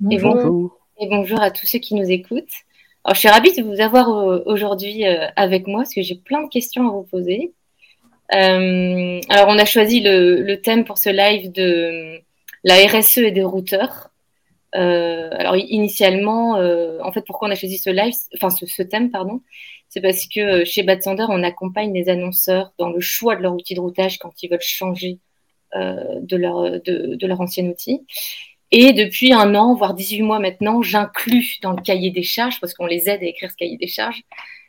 Bonjour. Et, bonjour à tous ceux qui nous écoutent. Alors, je suis ravie de vous avoir euh, aujourd'hui euh, avec moi parce que j'ai plein de questions à vous poser. Euh, alors, on a choisi le, thème pour ce live de la RSE et des routeurs. alors, initialement, en fait, pourquoi on a choisi ce live, enfin ce, thème, pardon, c'est parce que chez Bad on accompagne les annonceurs dans le choix de leur outil de routage quand ils veulent changer de, leur, de, de leur ancien outil. Et depuis un an, voire 18 mois maintenant, j'inclus dans le cahier des charges, parce qu'on les aide à écrire ce cahier des charges,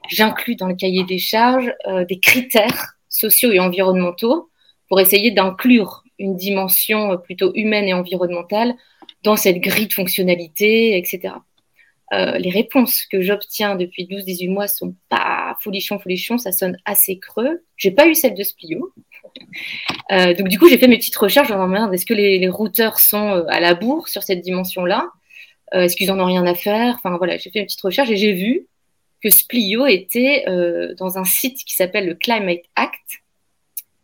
j'inclus dans le cahier des charges euh, des critères sociaux et environnementaux pour essayer d'inclure une dimension euh, plutôt humaine et environnementale dans cette grille de fonctionnalité, etc. Euh, les réponses que j'obtiens depuis 12-18 mois sont pas folichon, folichon, ça sonne assez creux. J'ai pas eu celle de Splio. Euh, donc du coup, j'ai fait mes petites recherches en me est-ce que les, routeurs sont euh, à la bourre sur cette dimension-là? Est-ce qu'ils en ont rien à faire? Enfin voilà, j'ai fait une petite recherche et j'ai vu que Splio était dans un site qui s'appelle le Climate Act.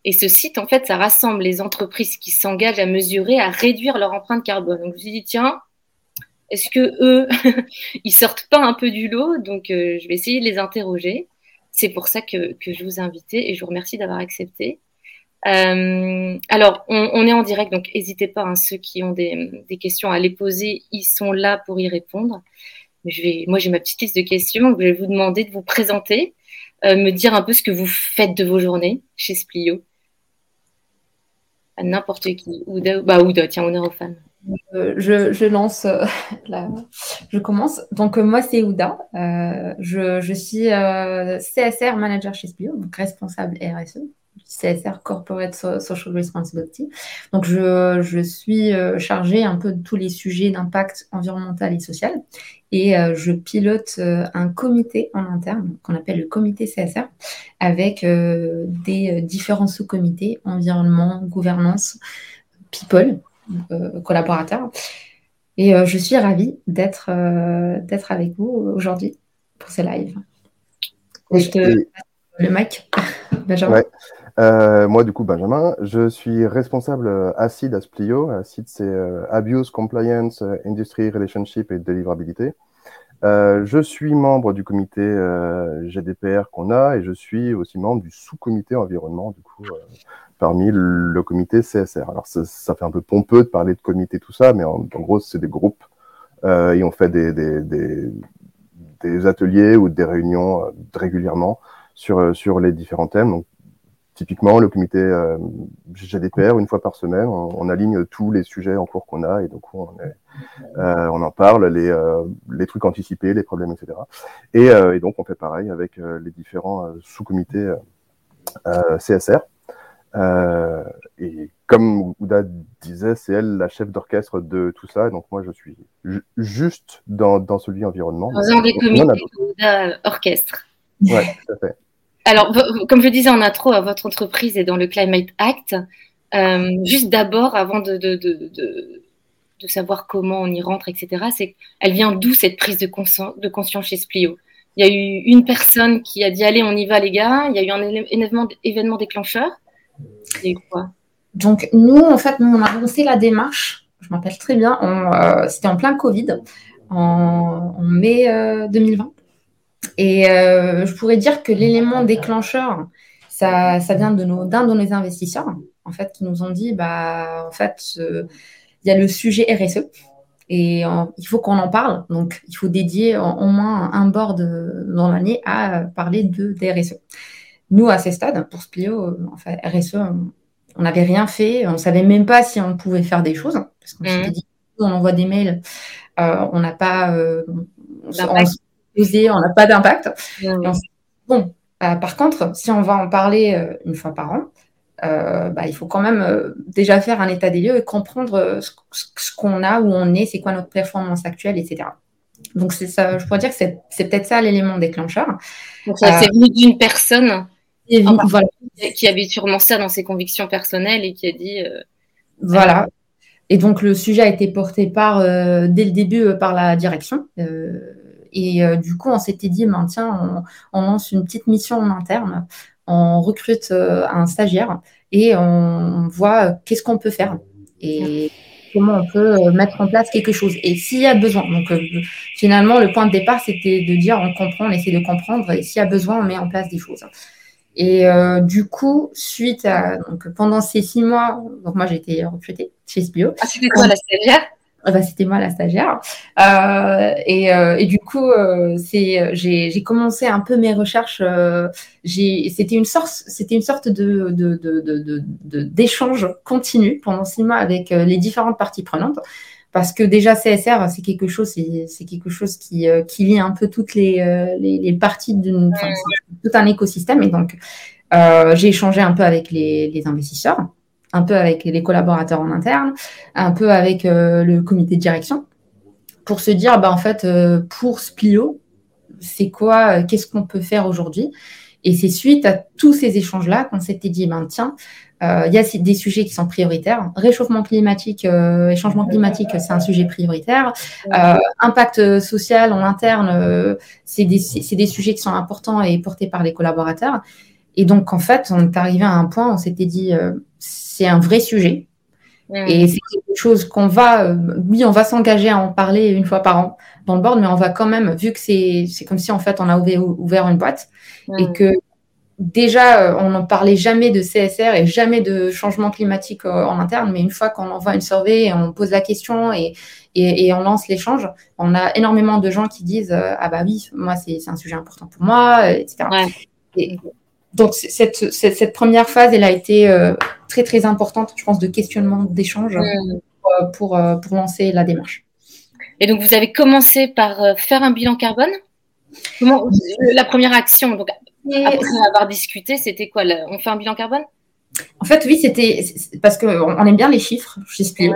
Et ce site, en fait, ça rassemble les entreprises qui s'engagent à mesurer, à réduire leur empreinte carbone. Donc je me suis dit, tiens, est-ce que eux, ils sortent pas un peu du lot? Donc, euh, je vais essayer de les interroger. C'est pour ça que, je vous ai invité et je vous remercie d'avoir accepté. Euh, alors, on, est en direct, donc n'hésitez pas, hein, ceux qui ont des, questions à les poser, ils sont là pour y répondre. moi, j'ai ma petite liste de questions, je vais vous demander de vous présenter, euh, me dire un peu ce que vous faites de vos journées chez Splio. À n'importe qui. Ouda, bah Ouda, tiens, on est aux femmes. Euh, je, lance, je commence. Donc, moi, c'est Ouda. je, suis CSR manager chez Splio, donc responsable RSE. CSR, Corporate Social Responsibility. Donc, je, suis chargée un peu de tous les sujets d'impact environnemental et social. Et je pilote un comité en interne qu'on appelle le comité CSR avec des différents sous-comités, environnement, gouvernance, people. Euh, collaborateurs. Et euh, je suis ravie d'être euh, d'être avec vous aujourd'hui pour ce live. je te... Le mic, Benjamin. Moi, du coup, Benjamin, je suis responsable ACID à Splio. ACID, c'est Abuse, Compliance, Industry, Relationship et Deliverabilité. je suis membre du comité GDPR qu'on a et je suis aussi membre du sous-comité environnement, du coup, parmi le comité CSR. Alors ça, fait un peu pompeux de parler de comité, tout ça, mais en, gros, c'est des groupes euh, et on fait des, des, ateliers ou des réunions euh, régulièrement sur, euh, sur les différents thèmes. Donc, typiquement, le comité GDPR, une fois par semaine, on, aligne tous les sujets en cours qu'on a et donc on, on en parle, les, les trucs anticipés, les problèmes, etc. Et, et donc on fait pareil avec les différents sous-comités CSR. Euh, et comme Ouda disait, c'est elle la chef d'orchestre de tout ça. Donc moi, je suis juste dans, dans celui environnement. Dans un des comités Ouda orchestre. Oui, tout à fait. Alors, comme je disais en intro, votre entreprise est dans le Climate Act. Euh, juste d'abord, avant de, savoir comment on y rentre, etc., elle vient d'où cette prise de, conscience, de conscience chez Splio? Il y a eu une personne qui a dit allez, on y va les gars. Il y a eu un événement, déclencheur. Donc, nous, en fait, nous, on a lancé la démarche. Je m'appelle très bien. Euh, c'était en plein Covid, en, mai 2020. Euh, Et euh, je pourrais dire que l'élément déclencheur, ça, ça vient de nos, d'un de nos investisseurs, en fait, qui nous ont dit, bah, en fait, il y a le sujet RSE. et il faut qu'on en parle. Donc, il faut dédier au moins un board dans l'année à parler de, des RSE. Nous, à ces stades, pour Splio, enfin, RSE, on n'avait rien fait. On ne savait même pas si on pouvait faire des choses. Parce qu'on s'était mmh. dit, on envoie des mails, on n'a pas, on n'a pas d'impact. Bon, euh, par contre, si on va en parler euh, une fois par an, euh, bah, il faut quand même déjà faire un état des lieux et comprendre ce, qu'on a, où on est, c'est quoi notre performance actuelle, etc. Donc, c'est ça, je pourrais dire que c'est peut-être ça l'élément déclencheur. Donc, ça, c'est venu d'une personne qui avait sûrement ça dans ses convictions personnelles et qui a dit. voilà. Et donc, le sujet a été porté par, dès le début par la direction. Et euh, du coup, on s'était dit, ben, tiens, on, lance une petite mission en interne, on recrute euh, un stagiaire et on voit euh, qu'est-ce qu'on peut faire et comment on peut mettre en place quelque chose. Et s'il y a besoin, donc finalement, le point de départ, c'était de dire, on comprend, on essaie de comprendre, et s'il y a besoin, on met en place des choses. Et du coup, suite à donc pendant ces six mois, donc moi j'ai été recrutée chez Spio. Ah, c'était quoi la ah bah, c'était moi la stagiaire. Euh, et, euh, et, du coup, euh, c'est, j'ai, j'ai commencé un peu mes recherches. Euh, j'ai, c'était une sorte, c'était une sorte de, de, de, de, d'échange continu pendant six mois avec euh, les différentes parties prenantes. Parce que déjà CSR, c'est quelque chose, c'est, c'est quelque chose qui, qui lie un peu toutes les, les, les parties d'une, tout un écosystème. Et donc, j'ai échangé un peu avec les, les investisseurs un peu avec les collaborateurs en interne, un peu avec euh, le comité de direction, pour se dire, bah, en fait, euh, pour Splio, c'est quoi, euh, qu'est-ce qu'on peut faire aujourd'hui? Et c'est suite à tous ces échanges-là qu'on s'était dit, ben, tiens, il y a des sujets qui sont prioritaires. Réchauffement climatique et changement climatique, c'est un sujet prioritaire. impact social en interne, c'est des, des, sujets qui sont importants et portés par les collaborateurs. Et donc, en fait, on est arrivé à un point, on s'était dit, c'est un vrai sujet. Et c'est quelque chose qu'on va, euh, oui, on va s'engager à en parler une fois par an dans le board, mais on va quand même, vu que c'est, comme si en fait on a ouvert, une boîte et que déjà on n'en parlait jamais de CSR et jamais de changement climatique euh, en interne, mais une fois qu'on envoie une survey, on pose la question et, et, on lance l'échange, on a énormément de gens qui disent euh, ah bah oui, moi c'est, un sujet important pour moi, etc. Et, donc cette, cette, première phase, elle a été euh, très très importante, je pense, de questionnement, d'échange euh, pour, euh, pour, lancer la démarche. Et donc vous avez commencé par faire un bilan carbone? Comment, La première action, donc après avoir discuté, c'était quoi On fait un bilan carbone? En fait, oui, c'était parce qu'on aime bien les chiffres, je sais plus.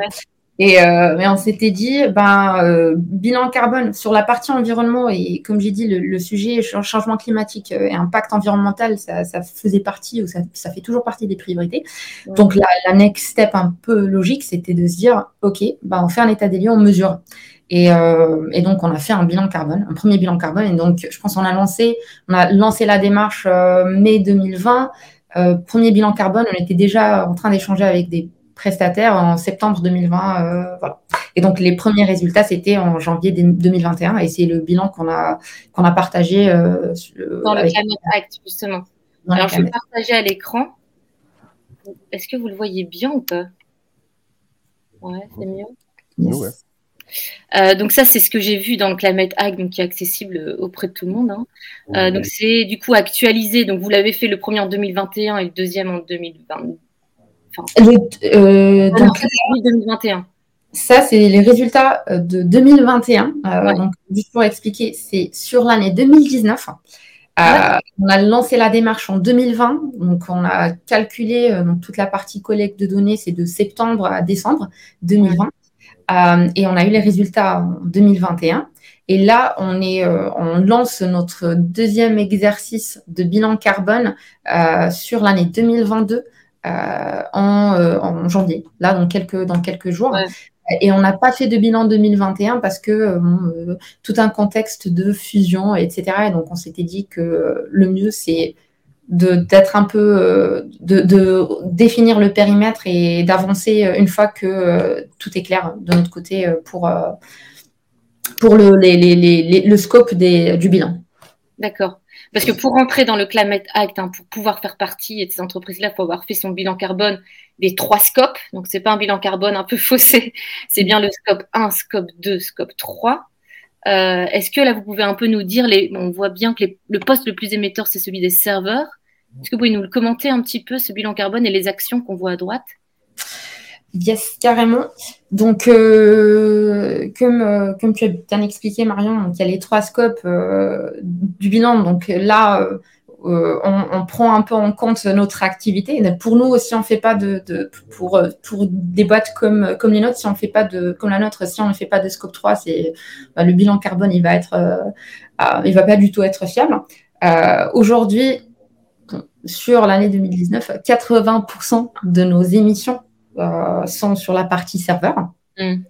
Et euh, mais on s'était dit, ben, euh, bilan carbone sur la partie environnement et comme j'ai dit, le, le, sujet changement climatique euh, et impact environnemental, ça, ça faisait partie ou ça, ça, fait toujours partie des priorités. Donc la, la, next step un peu logique, c'était de se dire, ok, ben, on fait un état des lieux, on mesure. Et, euh, et, donc, on a fait un bilan carbone, un premier bilan carbone. Et donc, je pense qu'on a lancé, on a lancé la démarche euh, mai 2020. Euh, premier bilan carbone, on était déjà en train d'échanger avec des prestataire en septembre 2020. Euh, voilà. Et donc les premiers résultats, c'était en janvier 2021 et c'est le bilan qu'on a, qu'on a partagé. Euh, Dans le Climate Act, justement. Alors je vais partager à l'écran. Est-ce que vous le voyez bien ou pas? Ouais, c'est mieux. Euh, donc ça, c'est ce que j'ai vu dans le Climate Act, donc qui est accessible auprès de tout le monde. Hein. Euh, donc c'est du coup actualisé. Donc vous l'avez fait le premier en 2021 et le deuxième en 2020, euh, donc, 2021. Ça, c'est les résultats euh, de 2021. Euh, donc, juste pour expliquer, c'est sur l'année 2019. On a lancé la démarche en 2020, donc on a calculé donc, toute la partie collecte de données, c'est de septembre à décembre 2020, et on a eu les résultats en 2021. Et là, on, est, on lance notre deuxième exercice de bilan carbone sur l'année 2022 euh, euh, en, janvier, là, dans quelques, dans quelques jours. Et on n'a pas fait de bilan 2021 parce que euh, tout un contexte de fusion, etc. Et donc, on s'était dit que le mieux, c'est d'être un peu, de, définir le périmètre et d'avancer une fois que tout est clair de notre côté pour, pour le, le scope des, du bilan. D'accord. Parce que pour rentrer dans le Climate Act, hein, pour pouvoir faire partie de ces entreprises-là, il faut avoir fait son bilan carbone des trois scopes. Donc, c'est pas un bilan carbone un peu faussé, c'est bien le scope 1, scope 2, scope 3. Euh, Est-ce que là, vous pouvez un peu nous dire, les, on voit bien que le poste le plus émetteur, c'est celui des serveurs. Est-ce que vous pouvez nous le commenter un petit peu, ce bilan carbone et les actions qu'on voit à droite? Yes, carrément. Donc, euh, comme, euh, comme tu as bien expliqué, Marion, il y a les trois scopes euh, du bilan. Donc là, on, prend un peu en compte notre activité. Pour nous, si on ne fait pas de, pour, des boîtes comme, les nôtres, si on fait pas de comme la nôtre, si on ne fait pas de scope 3, c'est bah, le bilan carbone, il va être, il va pas du tout être fiable. Aujourd'hui, sur l'année 2019, 80% de nos émissions sont sur la partie serveur. Mm.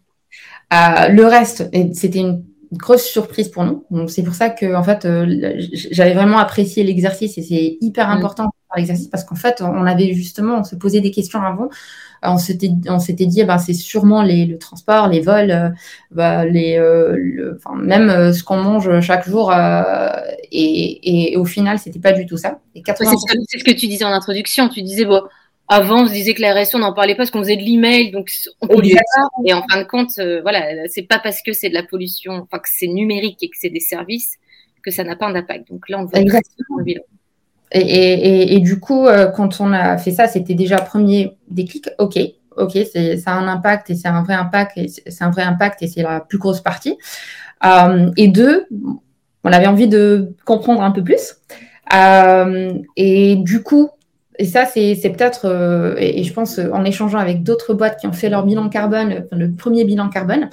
Euh, le reste, c'était une grosse surprise pour nous. Donc c'est pour ça que en fait, euh, j'avais vraiment apprécié l'exercice et c'est hyper mm. important l'exercice parce qu'en fait, on avait justement, on se posait des questions avant. On s'était, on s'était dit, bah, c'est sûrement les, le transport, les vols, bah, les, le, même ce qu'on mange chaque jour. Et, et, au final, c'était pas du tout ça. Et 80... c'est, ce que tu disais en introduction. Tu disais, bon, avant, on se disait que la RSE, on n'en parlait pas parce qu'on faisait de l'email, donc on polluait pas. Et en fin de compte, euh, voilà, c'est pas parce que c'est de la pollution, enfin que c'est numérique et que c'est des services que ça n'a pas d'impact. Donc là, on voit Exactement. le bilan. Et, et, et, du coup, euh, quand on a fait ça, c'était déjà premier déclic. Ok, ok, c'est ça a un impact et c'est un vrai impact et c'est un vrai impact et c'est la plus grosse partie. Euh, et deux, on avait envie de comprendre un peu plus. Euh, et du coup, et ça, c'est peut-être, euh, et, je pense en échangeant avec d'autres boîtes qui ont fait leur bilan carbone, le premier bilan carbone,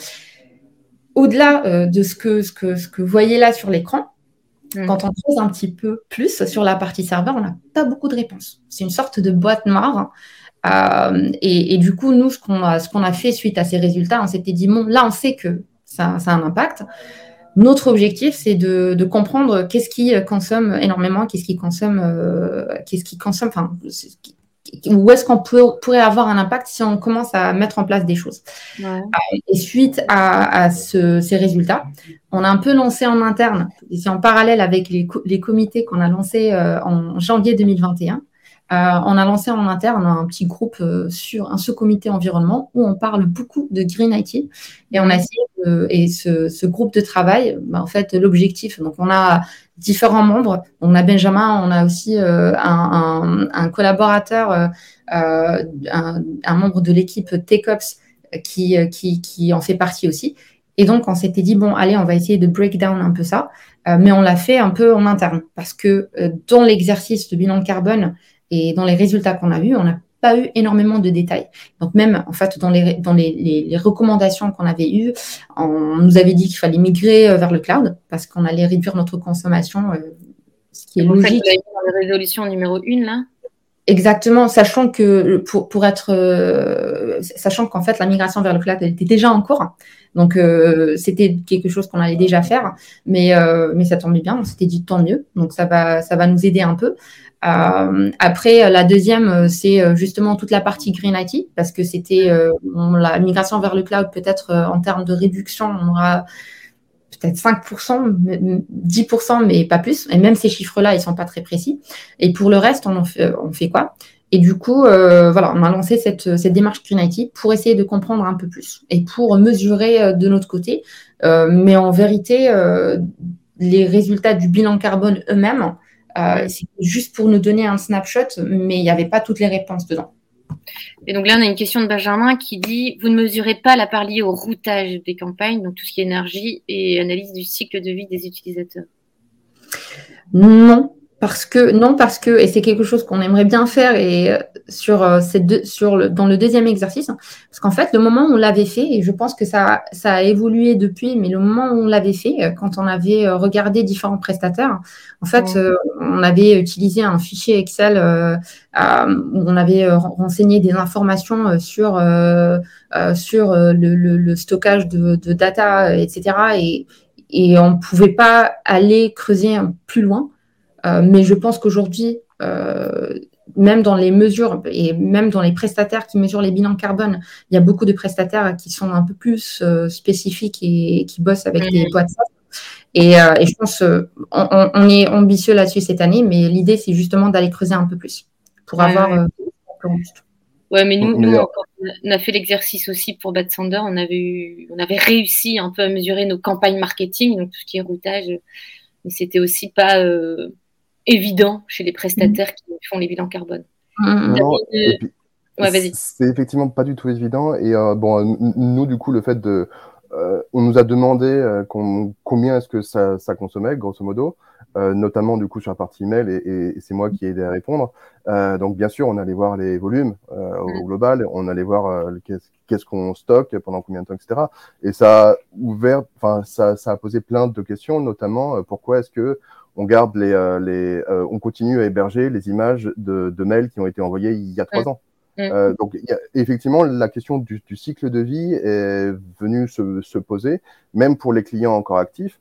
au-delà euh, de ce que, ce, que, ce que vous voyez là sur l'écran, mm. quand on creuse un petit peu plus sur la partie serveur, on n'a pas beaucoup de réponses. C'est une sorte de boîte noire. Euh, et, et, du coup, nous, ce qu'on a, fait suite à ces résultats, on s'était dit, bon, là, on sait que ça, ça a un impact. Notre objectif, c'est de, de, comprendre qu'est-ce qui consomme énormément, qu'est-ce qui consomme, euh, qu'est-ce qui consomme, enfin, où est-ce qu'on peut, pourrait avoir un impact si on commence à mettre en place des choses. Ouais. Euh, et suite à, à ce, ces résultats, on a un peu lancé en interne, et c'est en parallèle avec les, les comités qu'on a lancés euh, en janvier 2021. Euh, on a lancé en interne un petit groupe euh, sur un sous-comité environnement où on parle beaucoup de Green IT et on a essayé de, et ce, ce, groupe de travail, bah, en fait, l'objectif. Donc, on a différents membres. On a Benjamin, on a aussi euh, un, un, un, collaborateur, euh, un, un, membre de l'équipe TechOps qui, qui, qui en fait partie aussi. Et donc, on s'était dit, bon, allez, on va essayer de break down un peu ça, euh, mais on l'a fait un peu en interne parce que dans l'exercice de bilan carbone, et dans les résultats qu'on a vus, on n'a pas eu énormément de détails. Donc même en fait dans les, dans les, les, les recommandations qu'on avait eues, on nous avait dit qu'il fallait migrer euh, vers le cloud parce qu'on allait réduire notre consommation, euh, ce qui est logique. Fait, vous avez dans la résolution numéro 1 là? Exactement, sachant que pour, pour être, euh, sachant qu'en fait la migration vers le cloud était déjà en cours, donc euh, c'était quelque chose qu'on allait déjà faire, mais euh, mais ça tombait bien, on s'était dit tant mieux, donc ça va ça va nous aider un peu. Euh, après, la deuxième, euh, c'est euh, justement toute la partie Green IT, parce que c'était la migration vers le cloud, peut-être en termes de réduction, on aura peut-être 5%, 10%, mais pas plus. Et même ces chiffres-là, ils sont pas très précis. Et pour le reste, on, fait, on fait quoi? Et du coup, euh, voilà, on a lancé cette, cette, démarche Green pour essayer de comprendre un peu plus et pour mesurer de notre côté. Euh, mais en vérité, euh, les résultats du bilan carbone eux-mêmes, euh, c'est juste pour nous donner un snapshot, mais il n'y avait pas toutes les réponses dedans. Et donc là, on a une question de Benjamin qui dit Vous ne mesurez pas la part liée au routage des campagnes, donc tout ce qui est énergie et analyse du cycle de vie des utilisateurs? Non, parce que non, parce que et c'est quelque chose qu'on aimerait bien faire et euh, sur euh, ces deux, sur le dans le deuxième exercice, parce qu'en fait le moment où on l'avait fait et je pense que ça ça a évolué depuis, mais le moment où on l'avait fait, euh, quand on avait regardé différents prestataires, en fait ouais. euh, on avait utilisé un fichier Excel euh, où on avait renseigné des informations sur sur le, le, le, stockage de, de data, etc. Et et on ne pouvait pas aller creuser plus loin. Euh, mais je pense qu'aujourd'hui, euh, même dans les mesures et même dans les prestataires qui mesurent les bilans carbone, il y a beaucoup de prestataires qui sont un peu plus euh, spécifiques et, et, qui bossent avec mmh. des boîtes Et, je pense on, on, est ambitieux là-dessus cette année, mais l'idée, c'est justement d'aller creuser un peu plus pour avoir ouais. Ouais, mais nous, nous on a fait l'exercice aussi pour Bad Sander. On avait, eu, on avait réussi un peu à mesurer nos campagnes marketing, donc tout ce qui est routage. Mais c'était aussi pas euh, évident chez les prestataires mm. qui font les bilans carbone. Mm. ouais, c'est effectivement pas du tout évident. Et euh, bon, nous, du coup, le fait de. Euh, on nous a demandé combien est-ce que ça, ça, consommait, grosso modo. Euh, notamment du coup sur la partie email, et, et c'est moi qui ai aidé à répondre. Euh, donc bien sûr, on allait voir les volumes euh, au mm. global, on allait voir euh, qu'est-ce qu'on stocke, pendant combien de temps, etc. Et ça a ouvert, enfin ça, ça a posé plein de questions, notamment euh, pourquoi est-ce que on garde les, les on continue à héberger les images de, de, mails qui ont été envoyés il y a trois mm. ans. Mm. donc, y a, effectivement, la question du, du, cycle de vie est venue se, se, poser, même pour les clients encore actifs.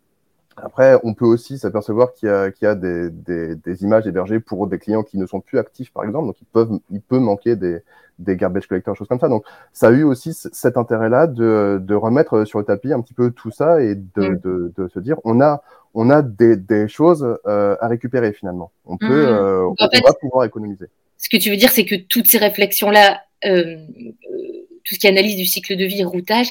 Après, on peut aussi s'apercevoir qu'il y a, qu'il y a des, des, des, images hébergées pour des clients qui ne sont plus actifs, par exemple. Donc, ils peuvent, il peut manquer des, des garbage collectors, choses comme ça. Donc, ça a eu aussi cet intérêt-là de, de remettre sur le tapis un petit peu tout ça et de, mm. de, de se dire, on a, on a des, des choses euh, à récupérer finalement. On peut, mm. euh, on, fait, va pouvoir économiser. Ce que tu veux dire, c'est que toutes ces réflexions-là, euh, euh tout ce qui est analyse du cycle de vie, routage,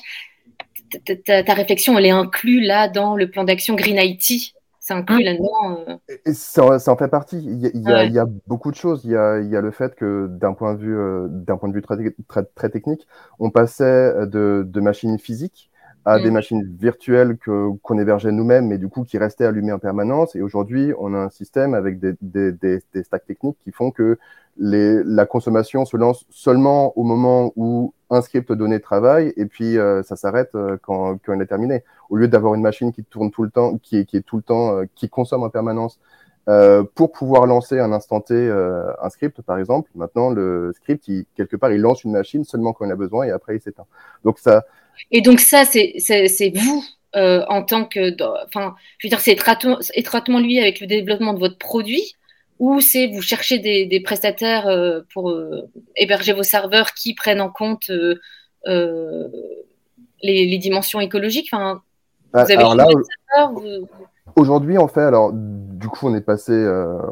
ta, réflexion, elle est inclue là dans le plan d'action Green IT c'est inclus hein là-dedans euh... ça, ça, en fait partie. Il y, a, il, y a, il y, a, beaucoup de choses. Il y a, il y a le fait que d'un point de vue, euh, d'un point de vue très, très, très, technique, on passait de, de machines physiques à mmh. des machines virtuelles que qu'on hébergeait nous-mêmes, mais du coup qui restaient allumées en permanence. Et aujourd'hui, on a un système avec des, des, des, des stacks techniques qui font que les, la consommation se lance seulement au moment où un script donné travaille et puis euh, ça s'arrête euh, quand, quand il est terminé. Au lieu d'avoir une machine qui tourne tout le temps, qui est, qui est tout le temps, euh, qui consomme en permanence euh, pour pouvoir lancer un instant T un script, par exemple. Maintenant, le script, il, quelque part, il lance une machine seulement quand il a besoin et après il s'éteint. Donc ça. Et donc ça, c'est vous en tant que, enfin, je veux dire, c'est étroitement lié avec le développement de votre produit ou c'est vous cherchez des, des prestataires euh, pour euh, héberger vos serveurs qui prennent en compte euh, les, les, dimensions écologiques? Enfin, bah, vous avez alors là, Aujourd'hui, en fait, alors du coup, on est passé,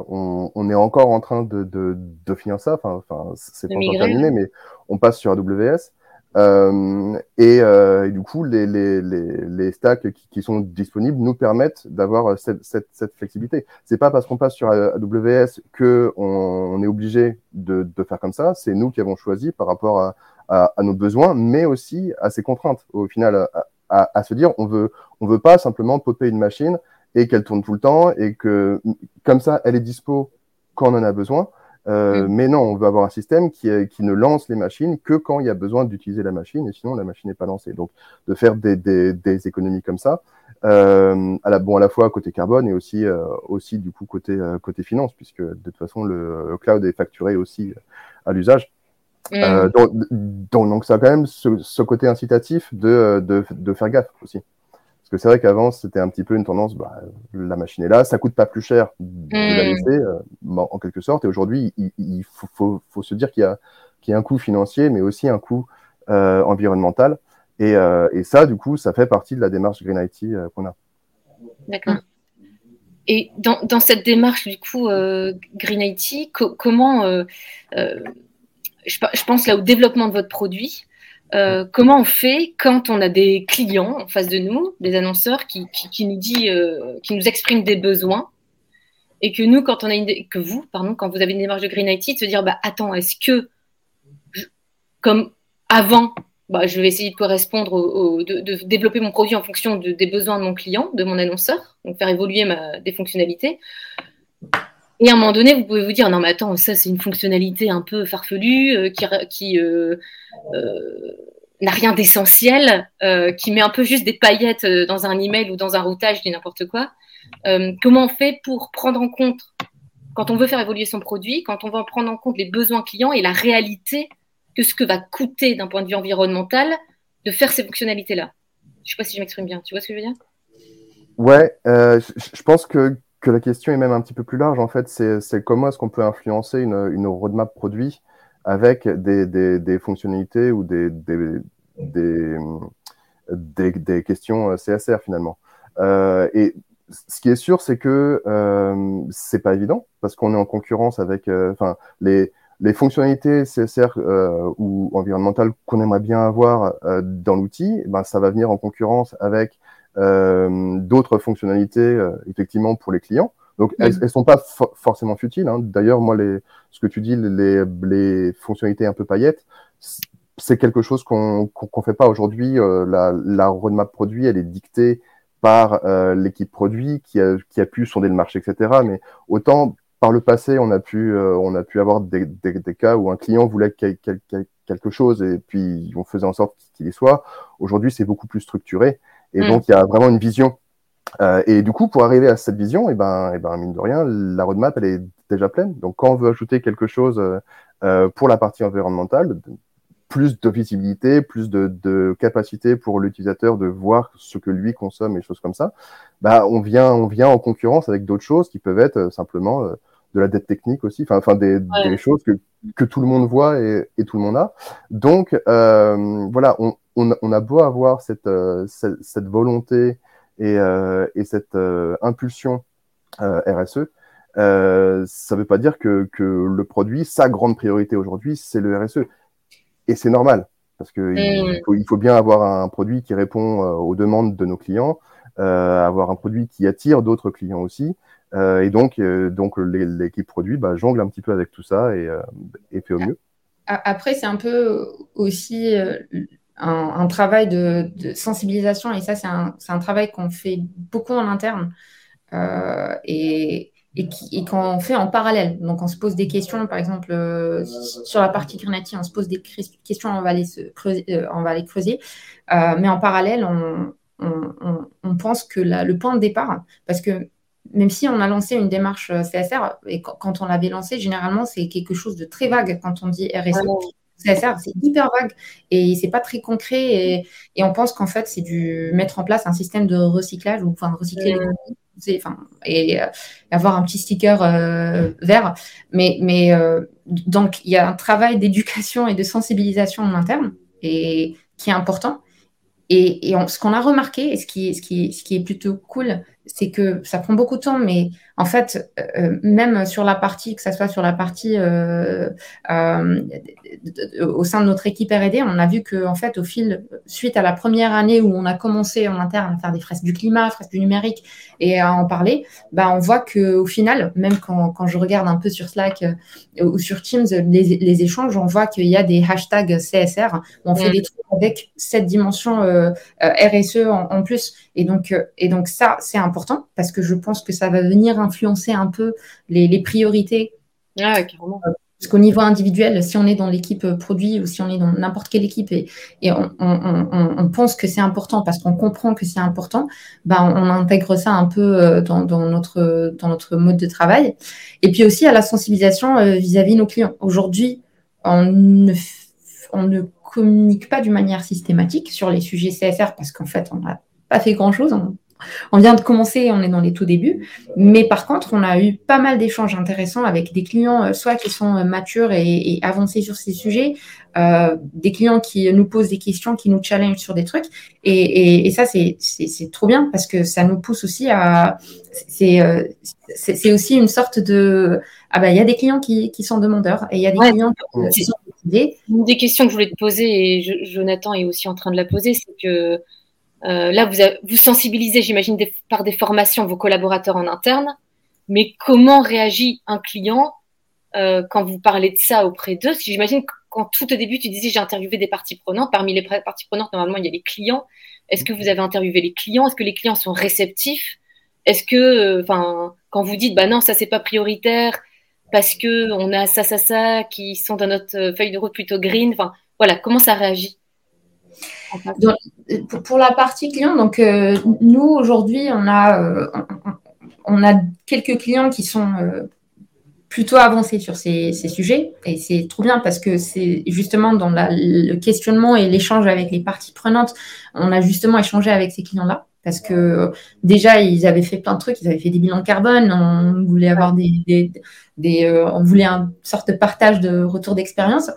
on, on, est encore en train de, de, de finir ça. Enfin, enfin c'est pas encore terminé, mais on passe sur AWS. Euh, et, euh, du coup, les, les, les, les stacks qui, sont disponibles nous permettent d'avoir cette, cette, cette, flexibilité. C'est pas parce qu'on passe sur AWS que on, on est obligé de, de, faire comme ça. C'est nous qui avons choisi par rapport à, à, à, nos besoins, mais aussi à ces contraintes. Au final, à, à, se dire, on veut, on veut pas simplement popper une machine et qu'elle tourne tout le temps et que comme ça, elle est dispo quand on en a besoin. Euh, mm. Mais non, on veut avoir un système qui, qui, ne lance les machines que quand il y a besoin d'utiliser la machine, et sinon la machine n'est pas lancée. Donc, de faire des, des, des économies comme ça, euh, à la, bon, à la fois côté carbone et aussi, euh, aussi du coup côté, euh, côté finance, puisque de toute façon le, cloud est facturé aussi à l'usage. Mm. Donc, donc, donc, ça a quand même ce, ce côté incitatif de, de, de faire gaffe aussi. Parce que c'est vrai qu'avant, c'était un petit peu une tendance, bah, la machine est là, ça coûte pas plus cher de la hmm. laisser, euh, en quelque sorte. Et aujourd'hui, il, il faut, faut, faut, se dire qu'il y, a, qu'il y a un coût financier, mais aussi un coût euh, environnemental. Et, euh, et, ça, du coup, ça fait partie de la démarche Green IT qu'on a. D'accord. Et dans, dans, cette démarche, du coup, Green IT, co comment, je, je, pense là au développement de votre produit, euh, comment on fait quand on a des clients en face de nous, des annonceurs qui, nous dit, euh, qui nous expriment des besoins, et que nous, quand on a une, que vous, pardon, quand vous avez une démarche de Green IT, de se dire, bah attends, est-ce que, comme avant, bah, je vais essayer de correspondre, au, de, développer mon produit en fonction de, des besoins de mon client, de mon annonceur, donc faire évoluer ma, des fonctionnalités. Et à un moment donné, vous pouvez vous dire non mais attends, ça c'est une fonctionnalité un peu farfelue euh, qui, qui euh, euh, n'a rien d'essentiel, euh, qui met un peu juste des paillettes euh, dans un email ou dans un routage, du n'importe quoi. Euh, comment on fait pour prendre en compte quand on veut faire évoluer son produit, quand on veut prendre en compte les besoins clients et la réalité que ce que va coûter d'un point de vue environnemental de faire ces fonctionnalités-là? Je sais pas si je m'exprime bien. Tu vois ce que je veux dire? Ouais, je pense que que la question est même un petit peu plus large. En fait, c'est comment est-ce qu'on peut influencer une, roadmap produit avec des, fonctionnalités ou des, questions CSR finalement. Euh, et ce qui est sûr, c'est que euh, c'est pas évident parce qu'on est en concurrence avec, enfin, les fonctionnalités CSR euh, ou environnementales qu'on aimerait bien avoir euh, dans l'outil, ben, ça va venir en concurrence avec euh, d'autres fonctionnalités euh, effectivement pour les clients. Donc elles, elles sont pas forcément futiles. Hein. D'ailleurs, moi, les, ce que tu dis, les, les fonctionnalités un peu paillettes, c'est quelque chose qu'on qu'on fait pas aujourd'hui. Euh, la, la roadmap produit, elle est dictée par l'équipe produit qui a, qui a pu sonder le marché, etc. Mais autant par le passé, on a pu, euh, on a pu avoir des, des, des, cas où un client voulait quelque chose et puis on faisait en sorte qu'il y soit. Aujourd'hui, c'est beaucoup plus structuré et mm. donc il y a vraiment une vision. Euh, et du coup, pour arriver à cette vision, et eh ben, et eh ben, mine de rien, la roadmap elle est déjà pleine. Donc, quand on veut ajouter quelque chose euh, pour la partie environnementale, plus de visibilité, plus de, de capacité pour l'utilisateur de voir ce que lui consomme et choses comme ça, bah on vient on vient en concurrence avec d'autres choses qui peuvent être simplement de la dette technique aussi, enfin, des, des, choses que, que tout le monde voit et, et tout le monde a. Donc euh, voilà, on, on, on, a beau avoir cette, euh, cette, cette, volonté et, euh, et cette euh, impulsion euh, RSE, ça ne veut pas dire que, que le produit, sa grande priorité aujourd'hui, c'est le RSE. Et c'est normal, parce que il, faut, il, faut, bien avoir un produit qui répond aux demandes de nos clients, avoir un produit qui attire d'autres clients aussi. Euh, et donc, donc l'équipe produit bah, jongle un petit peu avec tout ça et, et fait au mieux. Après, c'est un peu aussi un, travail de, sensibilisation et ça, c'est un, travail qu'on fait beaucoup en interne euh, et, et, qu'on fait en parallèle. Donc, on se pose des questions, par exemple, euh, sur la partie Granati, on se pose des questions, on va les, se creuser, euh, mais en parallèle, on, pense que le point de départ, parce que même si on a lancé une démarche CSR, et quand on l'avait lancé, généralement, c'est quelque chose de très vague quand on dit RSE. CSR, c'est hyper vague et c'est pas très concret et, et on pense qu'en fait, c'est du mettre en place un système de recyclage ou enfin recycler les enfin, et euh, avoir un petit sticker euh, vert. Mais, mais euh, donc, il y a un travail d'éducation et de sensibilisation en interne et qui est important. Et, et on, ce qu'on a remarqué, et ce qui, ce, qui, ce qui est plutôt cool, c'est que ça prend beaucoup de temps, mais en fait, euh, même sur la partie, que ce soit sur la partie euh, euh, au sein de notre équipe R&D, on a vu que en fait, au fil, suite à la première année où on a commencé en interne à faire des fresques du climat, fresques du numérique et à en parler, bah, on voit que au final, même quand, quand, je regarde un peu sur Slack euh, ou sur Teams les, les, échanges, on voit qu'il y a des hashtags CSR, où on fait des trucs avec cette dimension euh, RSE en, en, plus, et donc et donc ça, c'est important parce que je pense que ça va venir influencer un peu les, les priorités. Ah, carrément. Parce qu'au niveau individuel, si on est dans l'équipe produit ou si on est dans n'importe quelle équipe et, et on, on, on, on, pense que c'est important parce qu'on comprend que c'est important, ben on intègre ça un peu euh, dans, dans, notre, dans notre mode de travail. Et puis aussi à la sensibilisation euh, vis-à-vis de nos clients. Aujourd'hui, on ne, on ne communique pas d'une manière systématique sur les sujets CSR parce qu'en fait, on n'a pas fait grand-chose. On on vient de commencer, on est dans les tout débuts, mais par contre, on a eu pas mal d'échanges intéressants avec des clients, euh, soit qui sont euh, matures et, et avancés sur ces sujets, euh, des clients qui nous posent des questions, qui nous challengent sur des trucs, et, et, et ça, c'est trop bien parce que ça nous pousse aussi à. C'est euh, aussi une sorte de. Ah ben, il y a des clients qui, qui sont demandeurs et il y a des ouais, clients qui sont décidés. Une des questions que je voulais te poser, et Jonathan est aussi en train de la poser, c'est que euh, là, vous, vous sensibilisez, j'imagine, par des formations vos collaborateurs en interne, mais comment réagit un client euh, quand vous parlez de ça auprès d'eux? J'imagine qu'en tout au début, tu disais j'ai interviewé des parties prenantes. Parmi les parties prenantes, normalement, il y a les clients. Est-ce que vous avez interviewé les clients? Est-ce que les clients sont réceptifs? Est-ce que, euh, enfin, quand vous dites bah non, ça c'est pas prioritaire parce que on a ça, ça, ça qui sont dans notre feuille de route plutôt green. Enfin, voilà, comment ça réagit? Pour la partie client, donc euh, nous aujourd'hui, on a, euh, on, a quelques clients qui sont euh, plutôt avancés sur ces, sujets. Et c'est trop bien parce que c'est justement dans le questionnement et l'échange avec les parties prenantes, on a justement échangé avec ces clients-là. Parce que déjà ils avaient fait plein de trucs, ils avaient fait des bilans carbone, on voulait avoir des, on voulait une sorte de partage de retour d'expérience.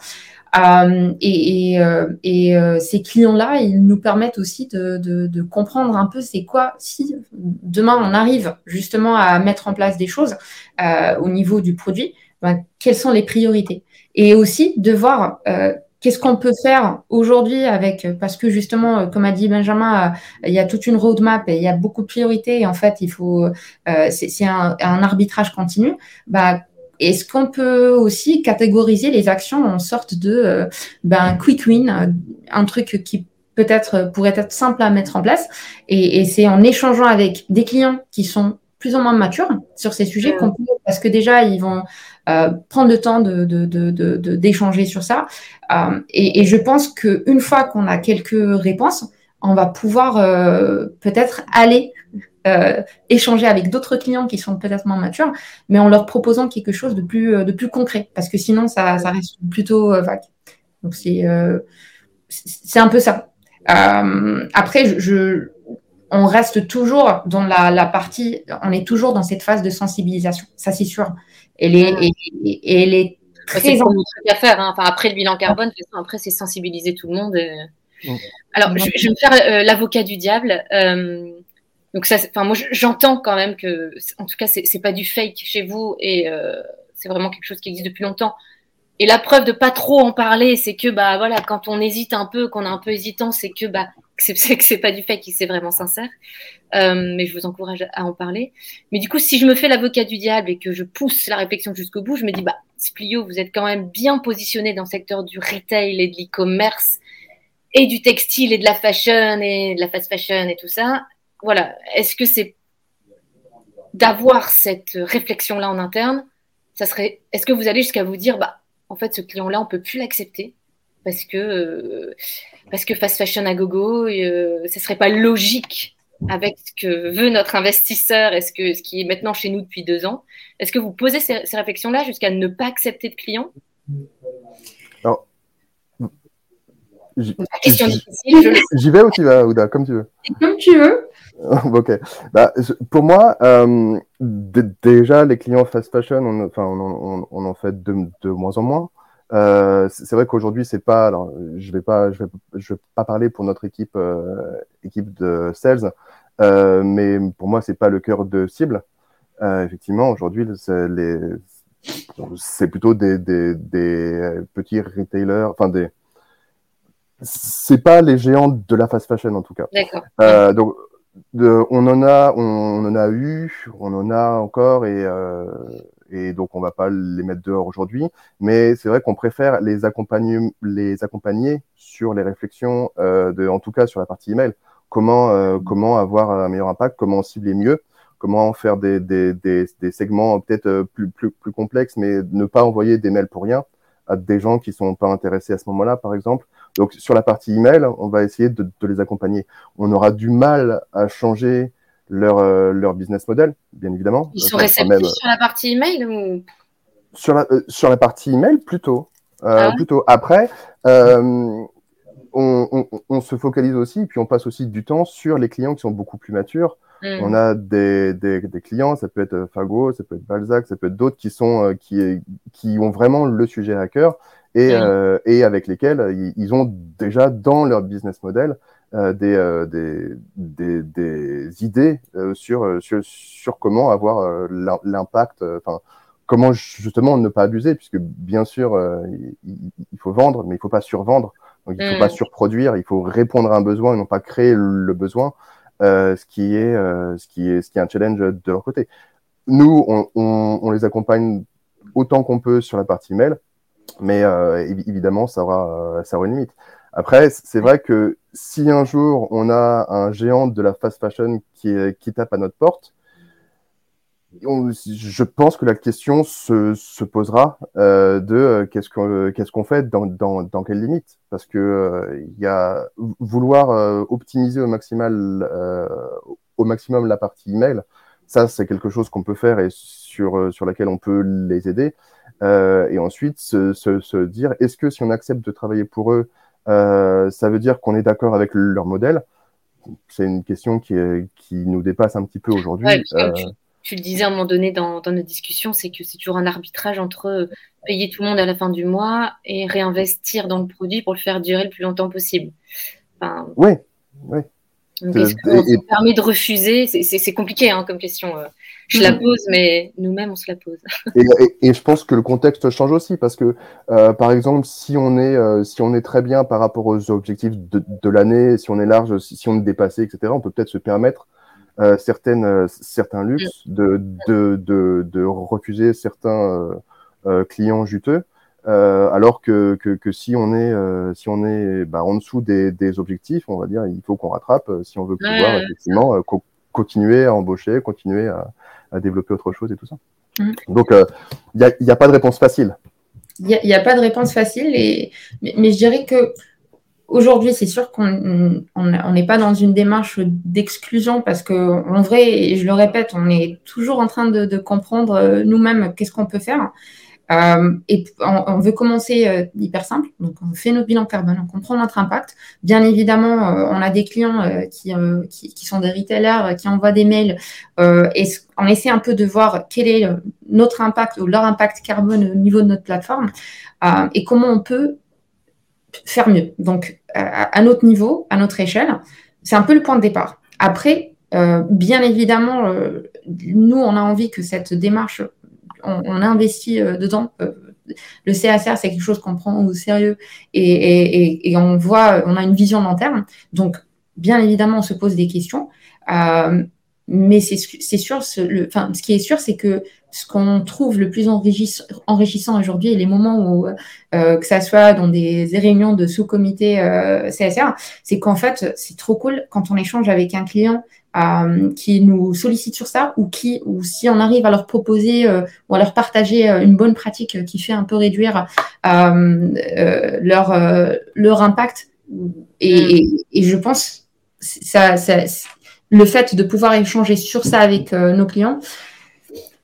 Et, et, ces clients-là, ils nous permettent aussi de, de, comprendre un peu c'est quoi si demain on arrive justement à mettre en place des choses au niveau du produit, ben, quelles sont les priorités? Et aussi de voir Qu'est-ce qu'on peut faire aujourd'hui avec, parce que justement, euh, comme a dit Benjamin, euh, il y a toute une roadmap et il y a beaucoup de priorités et en fait, il faut, euh, c'est un, arbitrage continu. Bah, est-ce qu'on peut aussi catégoriser les actions en sorte de ben, quick win, un truc qui peut-être pourrait être simple à mettre en place et, c'est en échangeant avec des clients qui sont plus ou moins matures sur ces sujets qu'on peut, parce que déjà, ils vont euh, prendre le temps d'échanger de, de, sur ça. Euh, et, je pense qu'une fois qu'on a quelques réponses, on va pouvoir euh, peut-être aller échanger avec d'autres clients qui sont peut-être moins matures, mais en leur proposant quelque chose de plus, de plus concret, parce que sinon, ça, ça reste plutôt vague. Donc, c'est c'est un peu ça. après, je, on reste toujours dans la, partie, on est toujours dans cette phase de sensibilisation, ça c'est sûr. Elle est, et, elle est très c'est à faire. Hein. Enfin, après le bilan carbone, après c'est sensibiliser tout le monde. Alors, je, vais me faire euh, l'avocat du diable. Euh, donc ça, enfin moi j'entends quand même que, en tout cas, c'est pas du fake chez vous et euh, c'est vraiment quelque chose qui existe depuis longtemps. Et la preuve de pas trop en parler, c'est que bah voilà, quand on hésite un peu, qu'on est un peu hésitant, c'est que bah c'est que c'est pas du qu'il c'est vraiment sincère. Euh, mais je vous encourage à en parler. Mais du coup, si je me fais l'avocat du diable et que je pousse la réflexion jusqu'au bout, je me dis bah Splio, vous êtes quand même bien positionné dans le secteur du retail et de l'e-commerce et du textile et de la fashion et de la fast fashion et tout ça. Voilà. Est-ce que c'est d'avoir cette réflexion là en interne, ça serait. Est-ce que vous allez jusqu'à vous dire bah en fait, ce client-là, on peut plus l'accepter parce que euh, parce que fast fashion à gogo, euh, ce serait pas logique avec ce que veut notre investisseur et ce, que, ce qui est maintenant chez nous depuis deux ans. Est-ce que vous posez ces, réflexions-là jusqu'à ne pas accepter de clients Alors, question difficile. J'y vais ou tu vas, Ouda, comme tu veux. Comme tu veux. ok. Bah, pour moi, euh, déjà, les clients fast fashion, on, enfin, on, on, en fait de, de, moins en moins. Euh, c'est vrai qu'aujourd'hui, c'est pas. Alors, je vais pas, je vais, je vais pas parler pour notre équipe, euh, équipe de sales, mais pour moi, c'est pas le cœur de cible. Effectivement, aujourd'hui, c'est plutôt des, des, des, petits retailers, enfin des. C'est pas les géants de la fast fashion en tout cas. D'accord. donc de, on en a, on, en a eu, on en a encore et, euh, et donc on va pas les mettre dehors aujourd'hui. Mais c'est vrai qu'on préfère les accompagner, les accompagner sur les réflexions, euh, de, en tout cas sur la partie email. Comment, euh, comment avoir un meilleur impact, comment cibler mieux, comment faire des, des, des, des segments peut-être euh, plus, plus, plus complexes, mais ne pas envoyer des mails pour rien à des gens qui sont pas intéressés à ce moment-là, par exemple. Donc sur la partie email, on va essayer de, de les accompagner. On aura du mal à changer leur, euh, leur business model, bien évidemment. Ils sont réceptifs sur la partie email ou... sur, la, euh, sur la partie email, plutôt. Euh, ah plutôt. Après, on, on, on, se focalise aussi, puis on passe aussi du temps sur les clients qui sont beaucoup plus matures. Hmm. On a des, des, des, clients, ça peut être Fago, ça peut être Balzac, ça peut être d'autres qui sont qui, qui ont vraiment le sujet à cœur et, hmm. et avec lesquels ils, ils, ont déjà dans leur business model euh, euh, des, des, des, idées euh, sur, sur, sur, comment avoir l'impact, enfin, comment justement ne pas abuser, puisque bien sûr, il, faut vendre, mais il faut pas survendre. Donc, il faut pas mm. surproduire, il faut répondre à un besoin et non pas créer le besoin, ce, qui est, ce, qui est, ce qui est un challenge de leur côté. Nous, on, on, on les accompagne autant qu'on peut sur la partie mail, mais évidemment, ça aura, ça aura une limite. Après, c'est vrai que si un jour on a un géant de la fast fashion qui, tape à notre porte, je pense que la question se, se posera euh, de euh, qu'est-ce qu'on fait dans, dans, dans quelles limites parce que euh, y a vouloir euh, optimiser au maximum la partie email ça c'est quelque chose qu'on peut faire et sur sur laquelle on peut les aider et ensuite se, se, se dire est-ce que si on accepte de travailler pour eux euh, ça veut dire qu'on est d'accord avec leur modèle? C'est une question qui, qui, nous dépasse un petit peu aujourd'hui. Euh, tu, le disais à un moment donné dans, dans nos discussions, c'est que c'est toujours un arbitrage entre payer tout le monde à la fin du mois et réinvestir dans le produit pour le faire durer le plus longtemps possible. Enfin, oui, oui. Est-ce qu'on permet de refuser? C'est compliqué hein, comme question. Euh. Je la mm. pose, mais nous-mêmes, on se la pose. et, je pense que le contexte change aussi parce que, euh, par exemple, si on est euh, si on est très bien par rapport aux objectifs de, de l'année, si on est large, si, on est dépassé, etc., on peut peut-être se permettre certaines certains luxes mm. de, de, de, de refuser certains clients juteux. Euh, alors que, que, que, si on est, euh, si on est bah, en dessous des, des, objectifs, on va dire, il faut qu'on rattrape euh, si on veut pouvoir effectivement continuer à embaucher, continuer à, à, développer autre chose et tout ça. Mm. Donc, il n'y a, y a, pas de réponse facile. Il n'y a, a, pas de réponse facile, et, mais, mais je dirais que Aujourd'hui, c'est sûr qu'on n'est on, pas dans une démarche d'exclusion parce que, en vrai, et je le répète, on est toujours en train de, de comprendre nous-mêmes qu'est-ce qu'on peut faire. Euh, et on, veut commencer euh, hyper simple. Donc, on fait notre bilan carbone, on comprend notre impact. Bien évidemment, euh, on a des clients qui, qui, sont des retailers, qui envoient des mails et on essaie un peu de voir quel est notre impact ou leur impact carbone au niveau de notre plateforme et comment on peut faire mieux. Donc, à notre niveau, à notre échelle, c'est un peu le point de départ. Après, bien évidemment, nous, on a envie que cette démarche on, investit euh, dedans. Euh, le CSR, c'est quelque chose qu'on prend au sérieux et, on voit, on a une vision long terme. Donc, bien évidemment, on se pose des questions. Euh, mais c'est sûr, ce, enfin, ce qui est sûr, c'est que ce qu'on trouve le plus enrichissant aujourd'hui et les moments où, que ça soit dans des réunions de sous-comité CSR, c'est qu'en fait, c'est trop cool quand on échange avec un client euh, qui nous sollicitent sur ça ou qui ou si on arrive à leur proposer euh, ou à leur partager euh, une bonne pratique qui fait un peu réduire leur leur impact et, mm. et, je pense ça, ça, le fait de pouvoir échanger sur ça avec nos clients